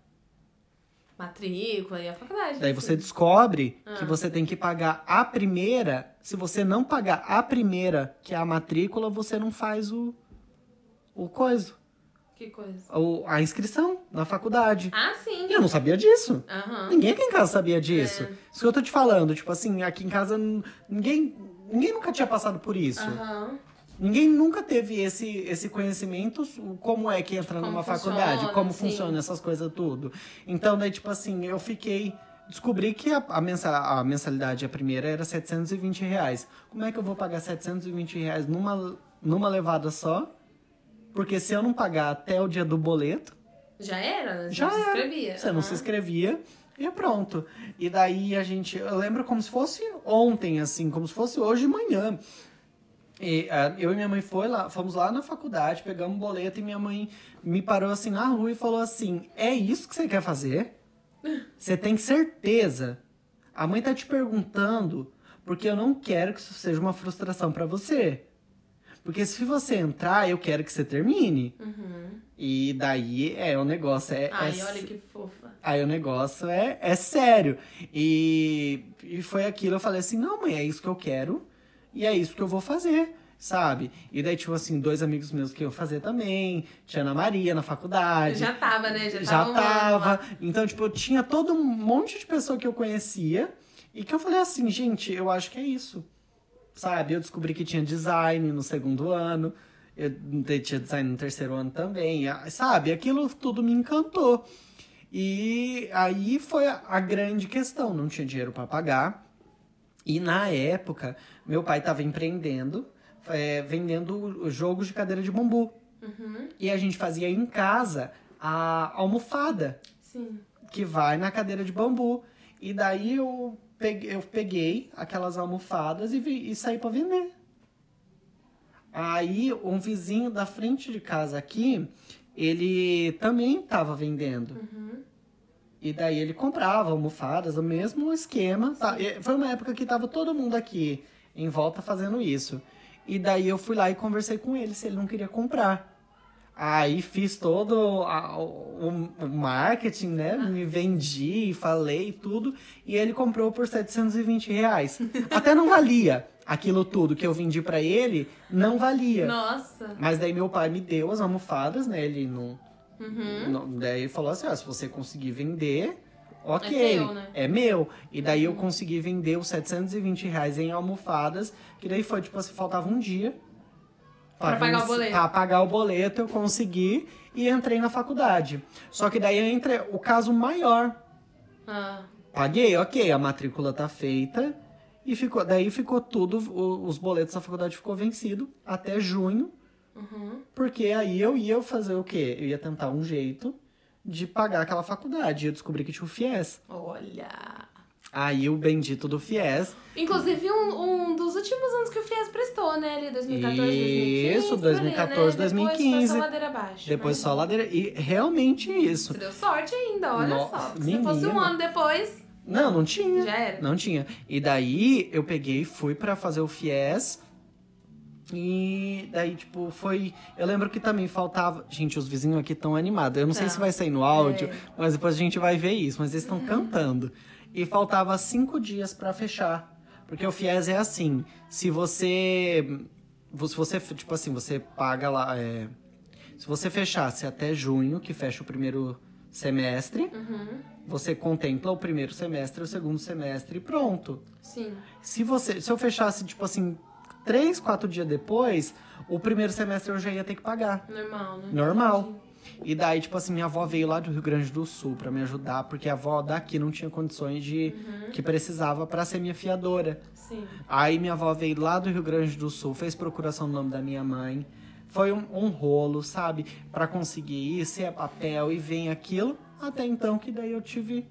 Matrícula e a faculdade. Daí você descobre que Ah. você tem que pagar a primeira. Se você não pagar a primeira, que é a matrícula, você não faz o o coisa, Que coisa. o, a inscrição na faculdade. Ah, sim. E eu não sabia disso. Aham. Ninguém aqui em casa sabia disso. É. Isso que eu tô te falando, tipo assim, aqui em casa ninguém ninguém nunca tinha passado por isso. Aham. Ninguém nunca teve esse, esse conhecimento, como é que entra Como numa funciona, faculdade, como sim. funciona essas coisas tudo. Então, daí, tipo assim, eu fiquei. Descobri que a, a, mensa- a mensalidade, a primeira, era 720 reais. Como é que eu vou pagar 720 reais numa, numa levada só? Porque se eu não pagar até o dia do boleto, Já era? né? Já se era. inscrevia. você não Aham. se inscrevia e pronto. E daí a gente. Eu lembro como se fosse ontem, assim, como se fosse hoje de manhã. E, ah, eu e minha mãe foi lá, fomos lá na faculdade, pegamos um boleto e minha mãe me parou assim na rua e falou assim: É isso que você quer fazer? Você tem certeza? A mãe tá te perguntando porque eu não quero que isso seja uma frustração pra você. Porque se você entrar, eu quero que você termine. Uhum. E daí é o negócio é, Ai, é olha que fofa. Aí o negócio é, é sério. E, e foi aquilo, eu falei assim, não, mãe, é isso que eu quero e é isso que eu vou fazer, sabe? E daí, tipo assim, dois amigos meus que iam fazer também, tinha Ana Maria na faculdade. Já tava, né? Já, já tava. tava. Então, tipo, eu tinha todo um monte de pessoa que eu conhecia e que eu falei assim, gente, eu acho que é isso. Sabe? Eu descobri que tinha design no segundo ano. Eu tinha design no terceiro ano também. Sabe? Aquilo tudo me encantou. E aí foi a, a grande questão. Não tinha dinheiro para pagar. E na época, meu pai estava empreendendo, é, vendendo jogos de cadeira de bambu. Uhum. E a gente fazia em casa a almofada Sim. que vai na cadeira de bambu. E daí eu peguei, eu peguei aquelas almofadas e, vi, e saí para vender. Aí um vizinho da frente de casa aqui, ele também estava vendendo. Uhum. E daí ele comprava almofadas, o mesmo esquema. tá? Foi uma época que tava todo mundo aqui em volta fazendo isso. E daí eu fui lá e conversei com ele se ele não queria comprar. Aí fiz todo a- o, o marketing, né? Me vendi, falei tudo. E ele comprou por 720 reais. Até não valia aquilo tudo que eu vendi pra ele, não valia. Nossa. Mas daí meu pai me deu as almofadas, né? Ele não, Uhum. daí falou assim, ó, se você conseguir vender, ok, É teu, né? é meu. E daí eu consegui vender os 720 reais em almofadas, que daí foi, tipo assim, faltava um dia. Pra pagar o boleto. Pra pagar o boleto, eu consegui e entrei na faculdade. Só que daí entra o caso maior. Ah. Paguei, ok, a matrícula tá feita. E ficou, daí ficou tudo, os boletos da faculdade ficou vencido até junho. Uhum. Porque aí eu ia fazer o quê? Eu ia tentar um jeito de pagar aquela faculdade. Eu descobri que tinha o FIES. Olha. Aí o bendito do FIES. Inclusive, um, um dos últimos anos que o FIES prestou, né? Ali, 2014, 2015. Isso, por ali, 2014, né? Depois 2015. foi só ladeira abaixo. Depois né? só ladeira. E realmente isso. Você deu sorte ainda, olha só. Se Menina. fosse um ano depois, Não, não tinha. já era. Não tinha. E daí eu peguei, fui pra fazer o FIES. E daí, tipo, foi. Eu lembro que também faltava. Gente, os vizinhos aqui estão animados. Eu não sei Tá. se vai sair no áudio, É. mas depois a gente vai ver isso. Mas eles estão cantando. E faltava cinco dias pra fechar. Porque o FIES é assim: se você. Se você, tipo assim, você paga lá. é, se você fechasse até junho, que fecha o primeiro semestre, Uhum. você contempla o primeiro semestre, o segundo semestre e pronto. Sim. Se você, se eu fechasse tipo assim, três, quatro dias depois, o primeiro semestre eu já ia ter que pagar. Normal, né? Normal. E daí, tipo assim, minha avó veio lá do Rio Grande do Sul pra me ajudar, porque a avó daqui não tinha condições de que precisava pra ser minha fiadora. Sim. Aí minha avó veio lá do Rio Grande do Sul, fez procuração no nome da minha mãe. Foi um, um rolo, sabe? Pra conseguir isso, é papel e vem aquilo. Até então que daí eu tive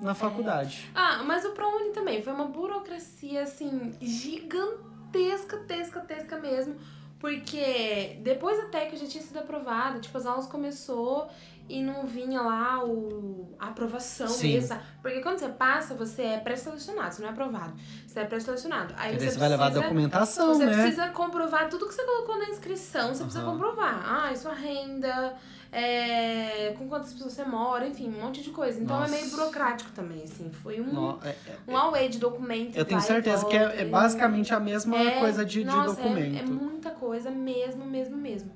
na faculdade. Ah, mas o ProUni também foi uma burocracia, assim, gigantesca, tesca, tesca mesmo. Porque depois até que eu já tinha sido aprovada, tipo, as aulas começou e não vinha lá o, a aprovação Sim. mesmo. Porque quando você passa, você é pré-selecionado, você não é aprovado. Você é pré-selecionado. Aí você, você vai levar a precisa- documentação, Você né? precisa comprovar tudo que você colocou na inscrição, você precisa Aham. comprovar. Ah, sua renda, é, com quantas pessoas você mora, enfim, um monte de coisa. Então Nossa. é meio burocrático também, assim. Foi um, No- é- é- um away de documentos. eu tenho certeza que é, é basicamente a mesma É, coisa de, de nossa, é- documento. É, muita coisa, mesmo, mesmo, mesmo.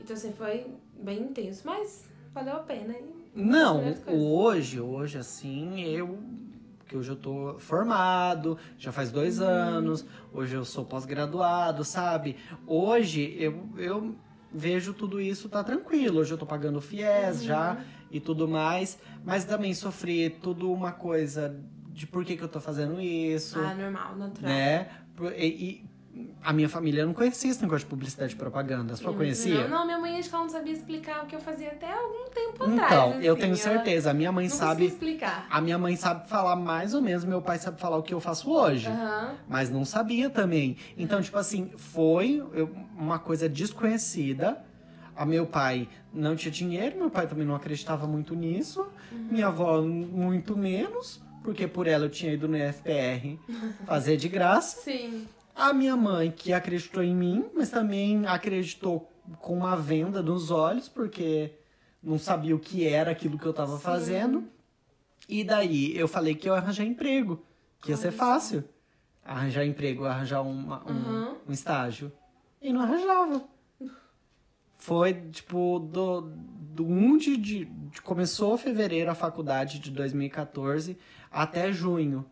Então, assim, foi bem intenso, mas valeu a pena. Não, hoje, hoje, assim, eu. Que hoje eu tô formado, já faz dois Uhum. anos, hoje eu sou pós-graduado, sabe? Hoje eu, eu vejo tudo isso tá tranquilo. Hoje eu tô pagando FIES Uhum. já e tudo mais, mas também sofri tudo uma coisa de por que, que eu tô fazendo isso, Ah, normal, natural. né? E, e a minha família não conhecia esse negócio de publicidade e propaganda. A sua conhecia? Não, não, minha mãe não sabia explicar o que eu fazia até algum tempo atrás. Então, eu assim, tenho ela certeza. A minha mãe Não sabe. explicar. A minha mãe sabe falar mais ou menos, meu pai sabe falar o que eu faço hoje. Aham. Mas não sabia também. Então, tipo assim, foi eu- uma coisa desconhecida. A meu pai não tinha dinheiro, meu pai também não acreditava muito nisso. Minha avó, muito menos, porque por ela eu tinha ido no FPR fazer de graça. Sim. A minha mãe, que acreditou em mim, mas também acreditou com uma venda nos olhos, porque não sabia o que era aquilo que eu tava Sim. fazendo. E daí eu falei que eu ia arranjar emprego, que ia ser fácil. Arranjar emprego, arranjar uma- um, Uhum. um estágio. E não arranjava. Foi, tipo, do, do 1 de, de, de- Começou fevereiro a faculdade de 2014 até junho.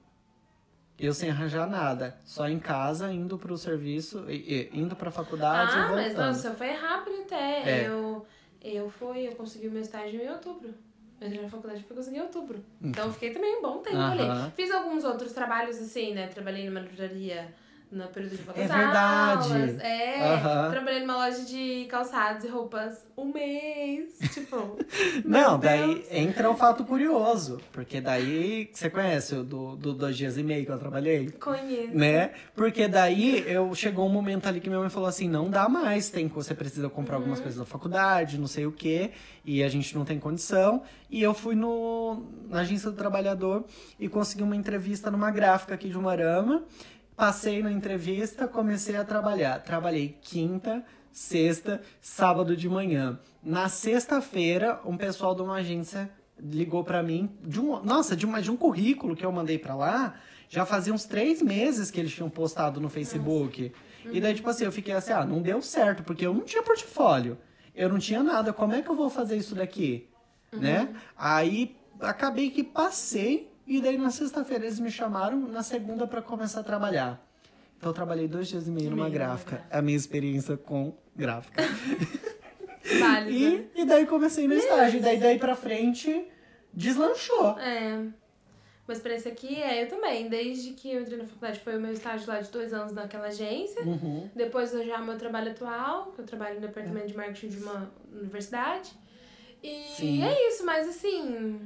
Eu sem arranjar nada. Só em casa, indo pro serviço, e- e- indo pra faculdade e Ah, mas voltando. nossa, foi rápido até. É. Eu, eu fui, eu consegui o meu estágio em outubro. Eu entrei na faculdade e fui conseguir em outubro. Então eu fiquei também um bom tempo ali. Aham. Fiz alguns outros trabalhos assim, né? Trabalhei numa livraria no período de volta É verdade. aulas. É. Aham. Trabalhei numa loja de calçados e roupas um mês. Tipo. Não, daí Deus. entra um fato curioso. Porque daí, você conhece o do, do dois dias e meio que eu trabalhei? Conheço. né? Porque daí eu chegou um momento ali que minha mãe falou assim, não dá mais, tem você precisa comprar algumas Uhum. coisas da faculdade, não sei o quê, e a gente não tem condição. E eu fui no na agência do trabalhador e consegui uma entrevista numa gráfica aqui de Umarama. Passei na entrevista, comecei a trabalhar. Trabalhei quinta, sexta, sábado de manhã. Na sexta-feira, um pessoal de uma agência ligou pra mim de um, nossa, de, uma, de um currículo que eu mandei pra lá. Já fazia uns três meses que eles tinham postado no Facebook. E daí, tipo assim, eu fiquei assim, ah, não deu certo, porque eu não tinha portfólio. Eu não tinha nada. Como é que eu vou fazer isso daqui? Né? Aí acabei que passei. E daí na sexta-feira eles me chamaram, na segunda pra começar a trabalhar. Então eu trabalhei dois dias e meio numa gráfica. É a minha experiência com gráfica. Válido. E, e daí comecei no estágio. E daí daí pra frente deslanchou. É. Uma experiência aqui é eu também. Desde que eu entrei na faculdade, foi o meu estágio lá de dois anos naquela agência. Uhum. Depois eu já meu trabalho atual, que eu trabalho no departamento de marketing de uma universidade. E Sim. é isso, mas assim.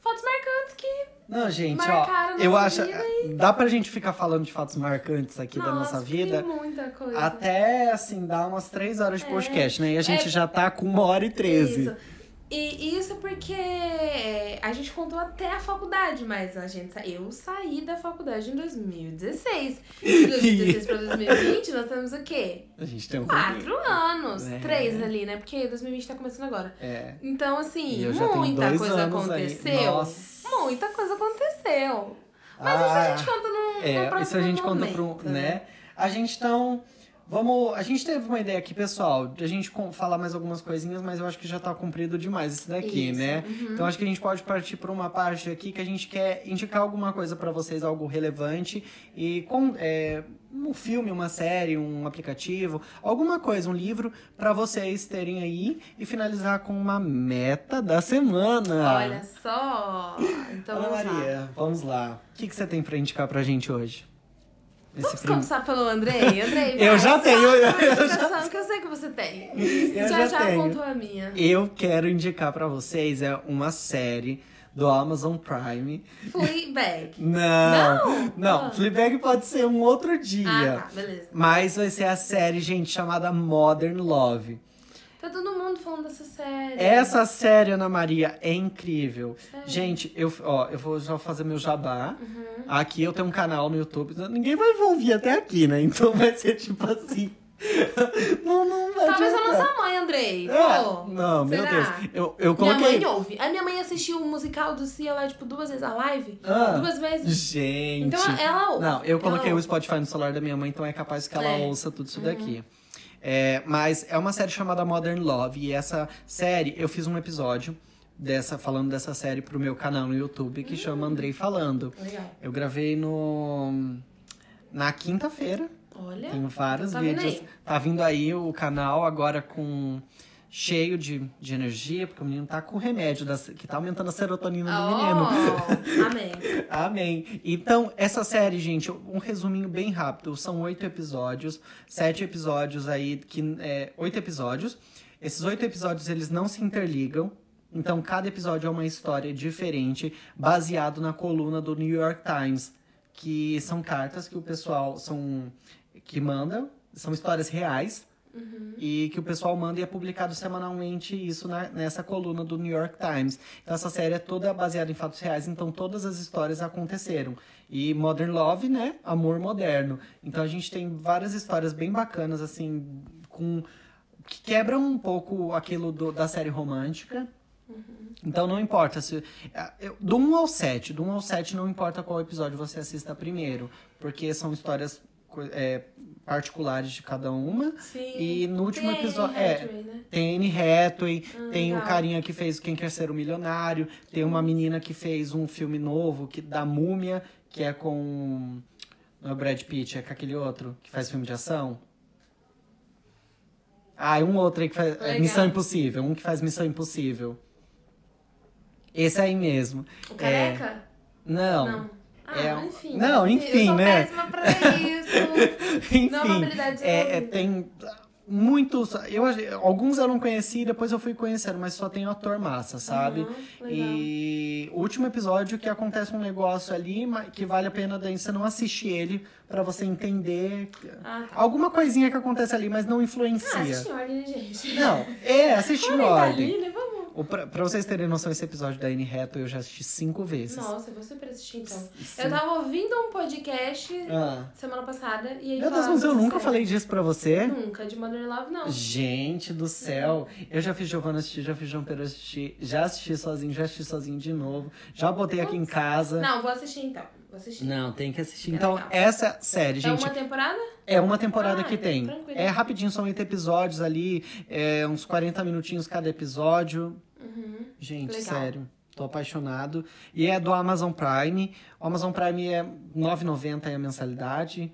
Fotos marcantes que. Não, gente, Marcaram ó, eu nossa acho. vida Dá pra gente ficar falando de fatos marcantes aqui da nossa nossa, vida. Muita coisa. Até, assim, dá umas três horas de É. podcast, né? E a gente É. já tá com uma hora e treze. Isso. E isso porque a gente contou até a faculdade, mas a gente, eu saí da faculdade em 2016. De 2016 pra 2020, nós temos o quê? A gente tem um Quatro anos. É. Três ali, né? Porque 2020 tá começando agora. É. Então, E assim, muita coisa anos aí. aconteceu. Nossa. Muita coisa aconteceu. Mas isso Ah, a gente conta num, num É, próximo isso a gente conta pro, momento, né? A gente então vamos, a gente teve uma ideia aqui, pessoal, de a gente falar mais algumas coisinhas, mas eu acho que já tá cumprido demais isso daqui, Isso, né? uhum. Então acho que a gente pode partir para uma parte aqui que a gente quer indicar alguma coisa pra vocês, algo relevante e com é, um filme, uma série, um aplicativo, alguma coisa, um livro pra vocês terem aí e finalizar com uma meta da semana. Olha só. Então Ana vamos lá. Maria, vamos lá. O que, que você tem pra indicar pra gente hoje? Vamos prim- começar pelo Andrei? Andrei, Eu já tenho, eu- eu indicação que eu sei que você tem. Eu já já já tenho. apontou a minha. Eu quero indicar pra vocês é uma série do Amazon Prime. Fleabag. Não, Não? não, Ah. Fleabag pode ser um outro dia. Ah, tá, beleza. Mas vai ser a série, gente, chamada Modern Love. Tá todo mundo falando dessa série. Essa série, Ana Maria, é incrível. Sério? Gente, eu, ó, eu vou já fazer meu jabá. Uhum. Aqui eu tenho um canal no YouTube. Ninguém vai ouvir até aqui, né? Então vai ser tipo assim. não, não vai Talvez a nossa mãe, Andrei. É, Pô, não, meu será? Deus. Eu, eu Minha coloquei. mãe ouve. A minha mãe assistiu o musical do Cia lá, tipo, duas vezes a live. Ah, Duas vezes. gente. Então ela ouve. Não, eu coloquei Ela o Spotify no celular da minha mãe, então é capaz que ela É. ouça tudo isso daqui. É, mas é uma série chamada Modern Love, e essa série, eu fiz um episódio dessa falando dessa série pro meu canal no YouTube que chama Andrei Falando. Legal. Eu gravei no na quinta-feira. Olha. Tenho vários tá vindo vídeos. Tá vindo aí o canal agora com cheio de, de energia, porque o menino tá com remédio das- que tá aumentando a serotonina do menino. Oh, amém. Amém. Então, essa série, gente, um resuminho bem rápido. São oito episódios, sete episódios aí, que é, oito episódios. Esses oito episódios, eles não se interligam. Então, cada episódio é uma história diferente, baseado na coluna do New York Times, que são cartas que o pessoal são que manda, são histórias reais e que o pessoal manda e é publicado semanalmente isso na- nessa coluna do New York Times. Então essa série é toda baseada em fatos reais, então todas as histórias aconteceram. E Modern Love, né? Amor moderno. Então a gente tem várias histórias bem bacanas, assim, com que quebram um pouco aquilo do- da série romântica. Então não importa se. é, eu- Do 1 ao 7, do 1 ao 7 não importa qual episódio você assista primeiro, porque são histórias é, particulares de cada uma. Sim. E no último Tem episódio. É, Hathaway, né? tem Anne Hathaway, Ah, tem o legal. carinha que fez Quem Quer Ser o Milionário, tem uma menina que fez um filme novo que, da Múmia, que é com. Não é o Brad Pitt, é com aquele outro que faz filme de ação. Ah, e um outro aí que faz. é, Legal. Missão Impossível, um que faz Missão Impossível. Esse aí mesmo. O careca? Não. Não. Ah, É, enfim. não, enfim, eu sou né? péssima pra isso. Não é uma Enfim, habilidade é, é, tem muitos. Eu, alguns eu não conheci, depois eu fui conhecendo, mas só tem ator massa, sabe? Legal. E o último episódio que acontece um negócio ali que vale a pena daí você não assistir ele pra você entender Ah, tá. alguma coisinha que acontece ali, mas não Ah, influencia. assiste em ordem, gente? não, é, assistir em tá ordem. ali, né? Vamos. Pra, pra vocês terem noção, esse episódio da Anne Hathaway eu já assisti cinco vezes. Nossa, você pra assistir então. Sim. Eu tava ouvindo um podcast Ah. semana passada e aí Meu Deus, mas eu nunca série. falei disso pra você. Nunca, de Modern Love, não. Gente do céu, eu já fiz Giovanna assistir, já fiz João Pedro assistir, já assisti sozinho, já assisti sozinho de novo, já botei aqui em casa. Não, vou assistir então. Vou assistir. Não, tem que assistir. É Então, legal. essa série, É gente, uma temporada? é uma temporada Ah, que tem. tranquilo. É rapidinho, são oito episódios ali, é, uns 40 minutinhos cada episódio. Uhum. Gente, Legal. sério. Tô apaixonado. E é do Amazon Prime. O Amazon Prime é R$ 9,90 aí a mensalidade.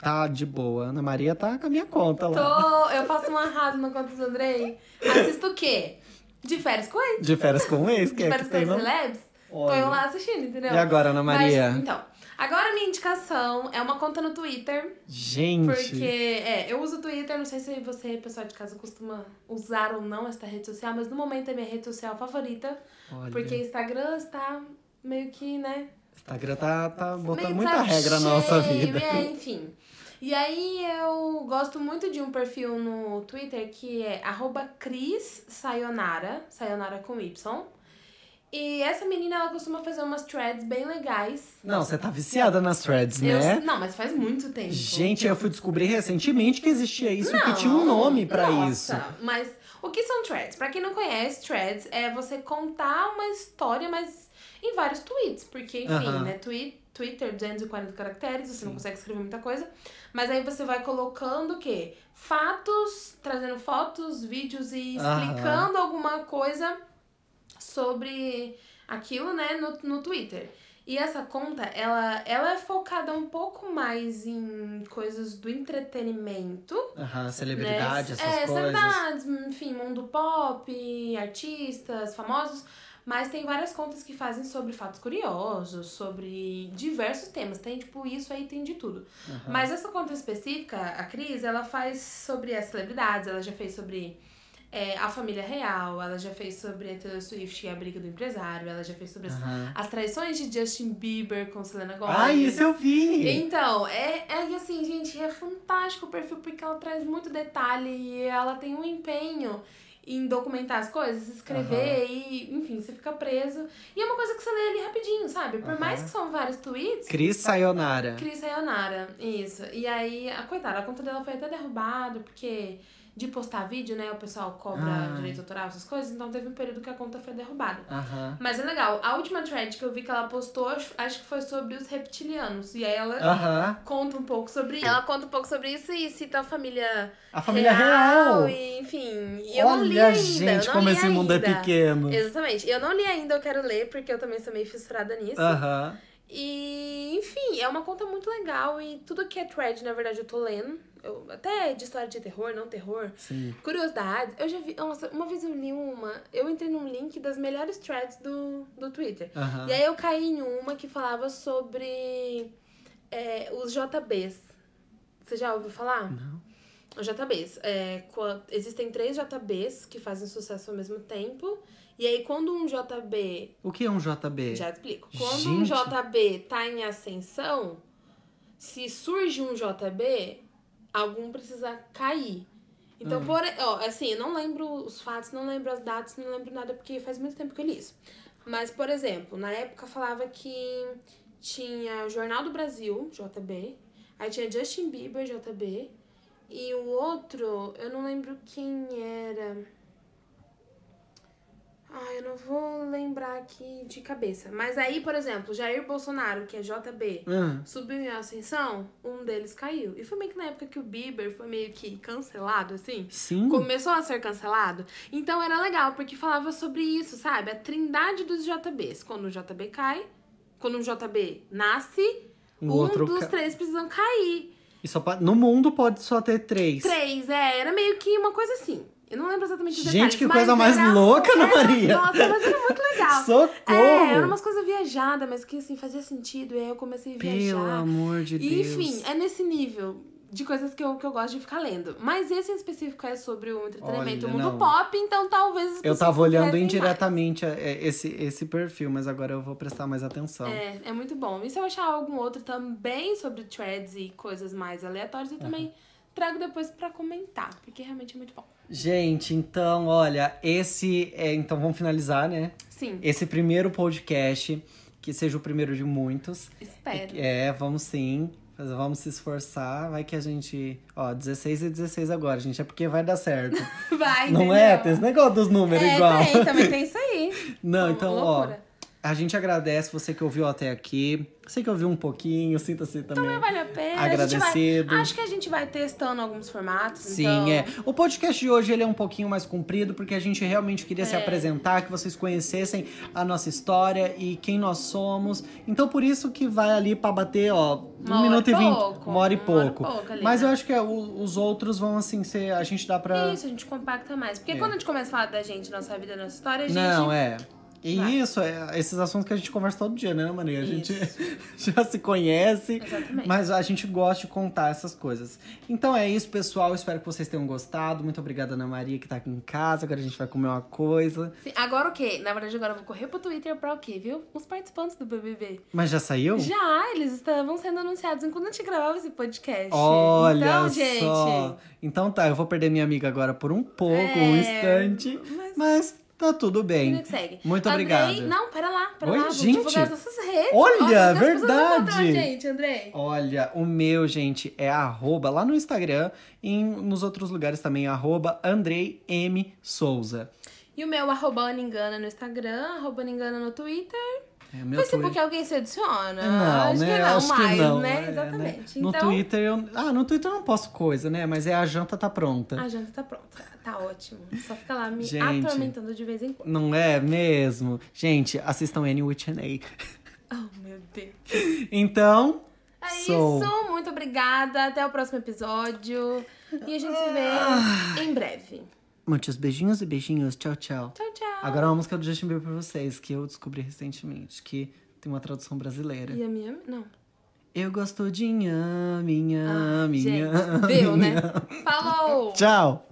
Tá de boa. Ana Maria tá com a minha conta lá. Tô, eu faço um arraso no conta do Andrei. Assisto o quê? De férias com ex? De férias com ex, que De é que férias com tem, ex não? celebs? Tô eu lá assistindo, entendeu? E agora, Ana Maria? Mas, então, agora minha indicação é uma conta no Twitter. Gente. Porque, é, eu uso o Twitter, não sei se você, pessoal de casa, costuma usar ou não essa rede social, mas no momento é minha rede social favorita. Olha, Porque Instagram está meio que, né? Instagram tá, tá botando meio muita tá regra na nossa vida. É, enfim. E aí eu gosto muito de um perfil no Twitter que é arroba Cris Sayonara, Sayonara com Y. E essa menina, ela costuma fazer umas threads bem legais. Não, você tá viciada nas threads, Eu- né? não, mas faz muito tempo. Gente, eu fui descobrir recentemente que existia isso, Não, que tinha um nome pra nossa, isso. Mas o que são threads? Pra quem não conhece, threads é você contar uma história, mas em vários tweets. Porque, enfim, Aham. né? Tweet, Twitter, 240 caracteres, você não Sim. consegue escrever muita coisa. Mas aí você vai colocando o quê? Fatos, trazendo fotos, vídeos e explicando alguma coisa sobre aquilo, né, no, no Twitter. E essa conta, ela, ela é focada um pouco mais em coisas do entretenimento. Aham, celebridade, né? essas é, coisas. celebridades, enfim, mundo pop, artistas, famosos. Mas tem várias contas que fazem sobre fatos curiosos, sobre diversos temas. Tem, tipo, isso aí tem de tudo. Aham. Mas essa conta específica, a Cris, ela faz sobre as celebridades, ela já fez sobre é, a família real, ela já fez sobre a Taylor Swift e a briga do empresário, ela já fez sobre as, as traições de Justin Bieber com Selena Gomez. Ah, isso eu vi! Então, é, é assim, gente, é fantástico o perfil porque ela traz muito detalhe e ela tem um empenho em documentar as coisas, escrever e, enfim, você fica preso. E é uma coisa que você lê ali rapidinho, sabe? Por mais Aham. que são vários tweets. Cris Sayonara. Cris Sayonara, isso. E aí, a coitada, a conta dela foi até derrubada, porque de postar vídeo, né, o pessoal cobra Ai. direito autoral, essas coisas, então teve um período que a conta foi derrubada. Mas é legal, a última thread que eu vi que ela postou, acho que foi sobre os reptilianos. E aí ela conta um pouco sobre Ela conta um pouco sobre isso e cita a família A família real. e, enfim, e eu não li Olha, ainda. gente, eu não como li esse mundo é ainda. pequeno. Exatamente. Eu não li ainda, eu quero ler, porque eu também sou meio fissurada nisso. Aham. E, enfim, é uma conta muito legal e tudo que é thread, na verdade, eu tô lendo. Eu, até de história de terror, não terror. Sim. Curiosidades. Eu já vi. Nossa, uma vez eu li uma. Eu entrei num link das melhores threads do, do Twitter. Aham. E aí eu caí em uma que falava sobre é, os JBs. Você já ouviu falar? Não. Os JBs. É, existem três JBs que fazem sucesso ao mesmo tempo. E aí, quando um JB. O que é um JB? Já explico. Quando um Gente. JB tá em ascensão, se surge um JB, algum precisa cair. Então, Hum. por, ó, assim, eu não lembro os fatos, não lembro as datas, não lembro nada, porque faz muito tempo que eu li isso. Mas, por exemplo, na época falava que tinha o Jornal do Brasil, JB, aí tinha Justin Bieber, JB, e o outro, eu não lembro quem era. Ah, eu não vou lembrar aqui de cabeça. Mas aí, por exemplo, Jair Bolsonaro, que é JB, Ah, subiu em ascensão, um deles caiu. E foi meio que na época que o Bieber foi meio que cancelado, assim. sim. Começou a ser cancelado. Então era legal, porque falava sobre isso, sabe? A trindade dos JBs. Quando o JB cai, quando um JB nasce, O um outro dos ca- três precisam cair. E só pa- No mundo pode só ter três. Três, é, era meio que uma coisa assim. Eu não lembro exatamente os Gente, detalhes. que mas coisa mais era- louca, Ana era- Maria. Nossa, mas era muito legal. Socorro! É, eram umas coisas viajadas, mas que assim, fazia sentido. E aí eu comecei a Pelo viajar. amor de E, Deus. enfim, é nesse nível de coisas que eu, que eu gosto de ficar lendo. Mas esse em específico é sobre o entretenimento, Olha, o mundo não. pop, então talvez Eu tava olhando indiretamente é, esse, esse perfil, mas agora eu vou prestar mais atenção. É, é muito bom. E se eu achar algum outro também sobre threads e coisas mais aleatórias, eu também trago depois pra comentar, porque realmente é muito bom. Gente, então, olha, esse é. Então vamos finalizar, né? Sim, Esse primeiro podcast, que seja o primeiro de muitos. espero. É, vamos sim. Vamos se esforçar. Vai que a gente. Ó, 16 e 16 agora, gente. É porque vai dar certo. Vai, Não entendeu? é? Tem esse negócio dos números É, igual. tem, também tem isso aí. Não, então, ó. A gente agradece você que ouviu até aqui. Você que ouviu um pouquinho, sinta-se também. Também vale a pena. A Agradecido. gente vai, acho que a gente vai testando alguns formatos. Sim, então... é. O podcast de hoje ele é um pouquinho mais comprido, porque a gente realmente queria se É. apresentar, que vocês conhecessem a nossa história e quem nós somos. Então, por isso que vai ali pra bater, ó, um Uma hora minuto e vinte, pouco, uma hora e uma hora e pouco. pouco ali, Mas né? eu acho que é, o- os outros vão, assim, ser. A gente dá pra. Isso, a gente compacta mais. Porque É. quando a gente começa a falar da gente, nossa vida, nossa história, a gente. Não, é. E Vai. isso, é esses assuntos que a gente conversa todo dia, né, Maria? A gente Isso. já se conhece. Exatamente. Mas a gente gosta de contar essas coisas. Então é isso, pessoal. Espero que vocês tenham gostado. Muito obrigada, Ana Maria, que tá aqui em casa. Agora a gente vai comer uma coisa. Sim, agora o quê? Na verdade, agora eu vou correr pro Twitter pra o quê, viu? Os participantes do BBB. Mas já saiu? Já, eles estavam sendo anunciados enquanto a gente gravava esse podcast. Olha então, só. gente. Então tá, eu vou perder minha amiga agora por um pouco, É, um instante. mas- Mas tá tudo Vida bem. que segue. Muito Andrei- obrigado. Não, pera lá, pera Oi, lá. Gente. divulgar as nossas redes. Olha, pessoas verdade. encontram gente, Andrei. Olha, o meu, gente, é arroba lá no Instagram e nos outros lugares também, arroba Andrei M. Souza. E o meu, arroba Aningana no Instagram, arroba Aningana no Twitter. É, meu Facebook Twitter- alguém se adiciona? Não, acho né? que não, Acho mais, que não. né? é, Exatamente. No então, Twitter eu. Ah, no Twitter eu não posto coisa, né? Mas é a janta tá pronta. a janta tá pronta. Tá ótimo. Só fica lá me Gente. atormentando de vez em quando. Não é mesmo? Gente, assistam Annie Whitney. Oh, meu Deus. Então. É isso. Muito obrigada. Até o próximo episódio. E a gente se vê em breve. Muitos beijinhos e beijinhos. Tchau, tchau. Tchau, tchau. Agora uma música do Justin Bieber pra vocês, que eu descobri recentemente, que tem uma tradução brasileira. E a minha? Não. Eu gosto de nham, minha, Ah, minha. gente, deu, né? Falou! Tchau!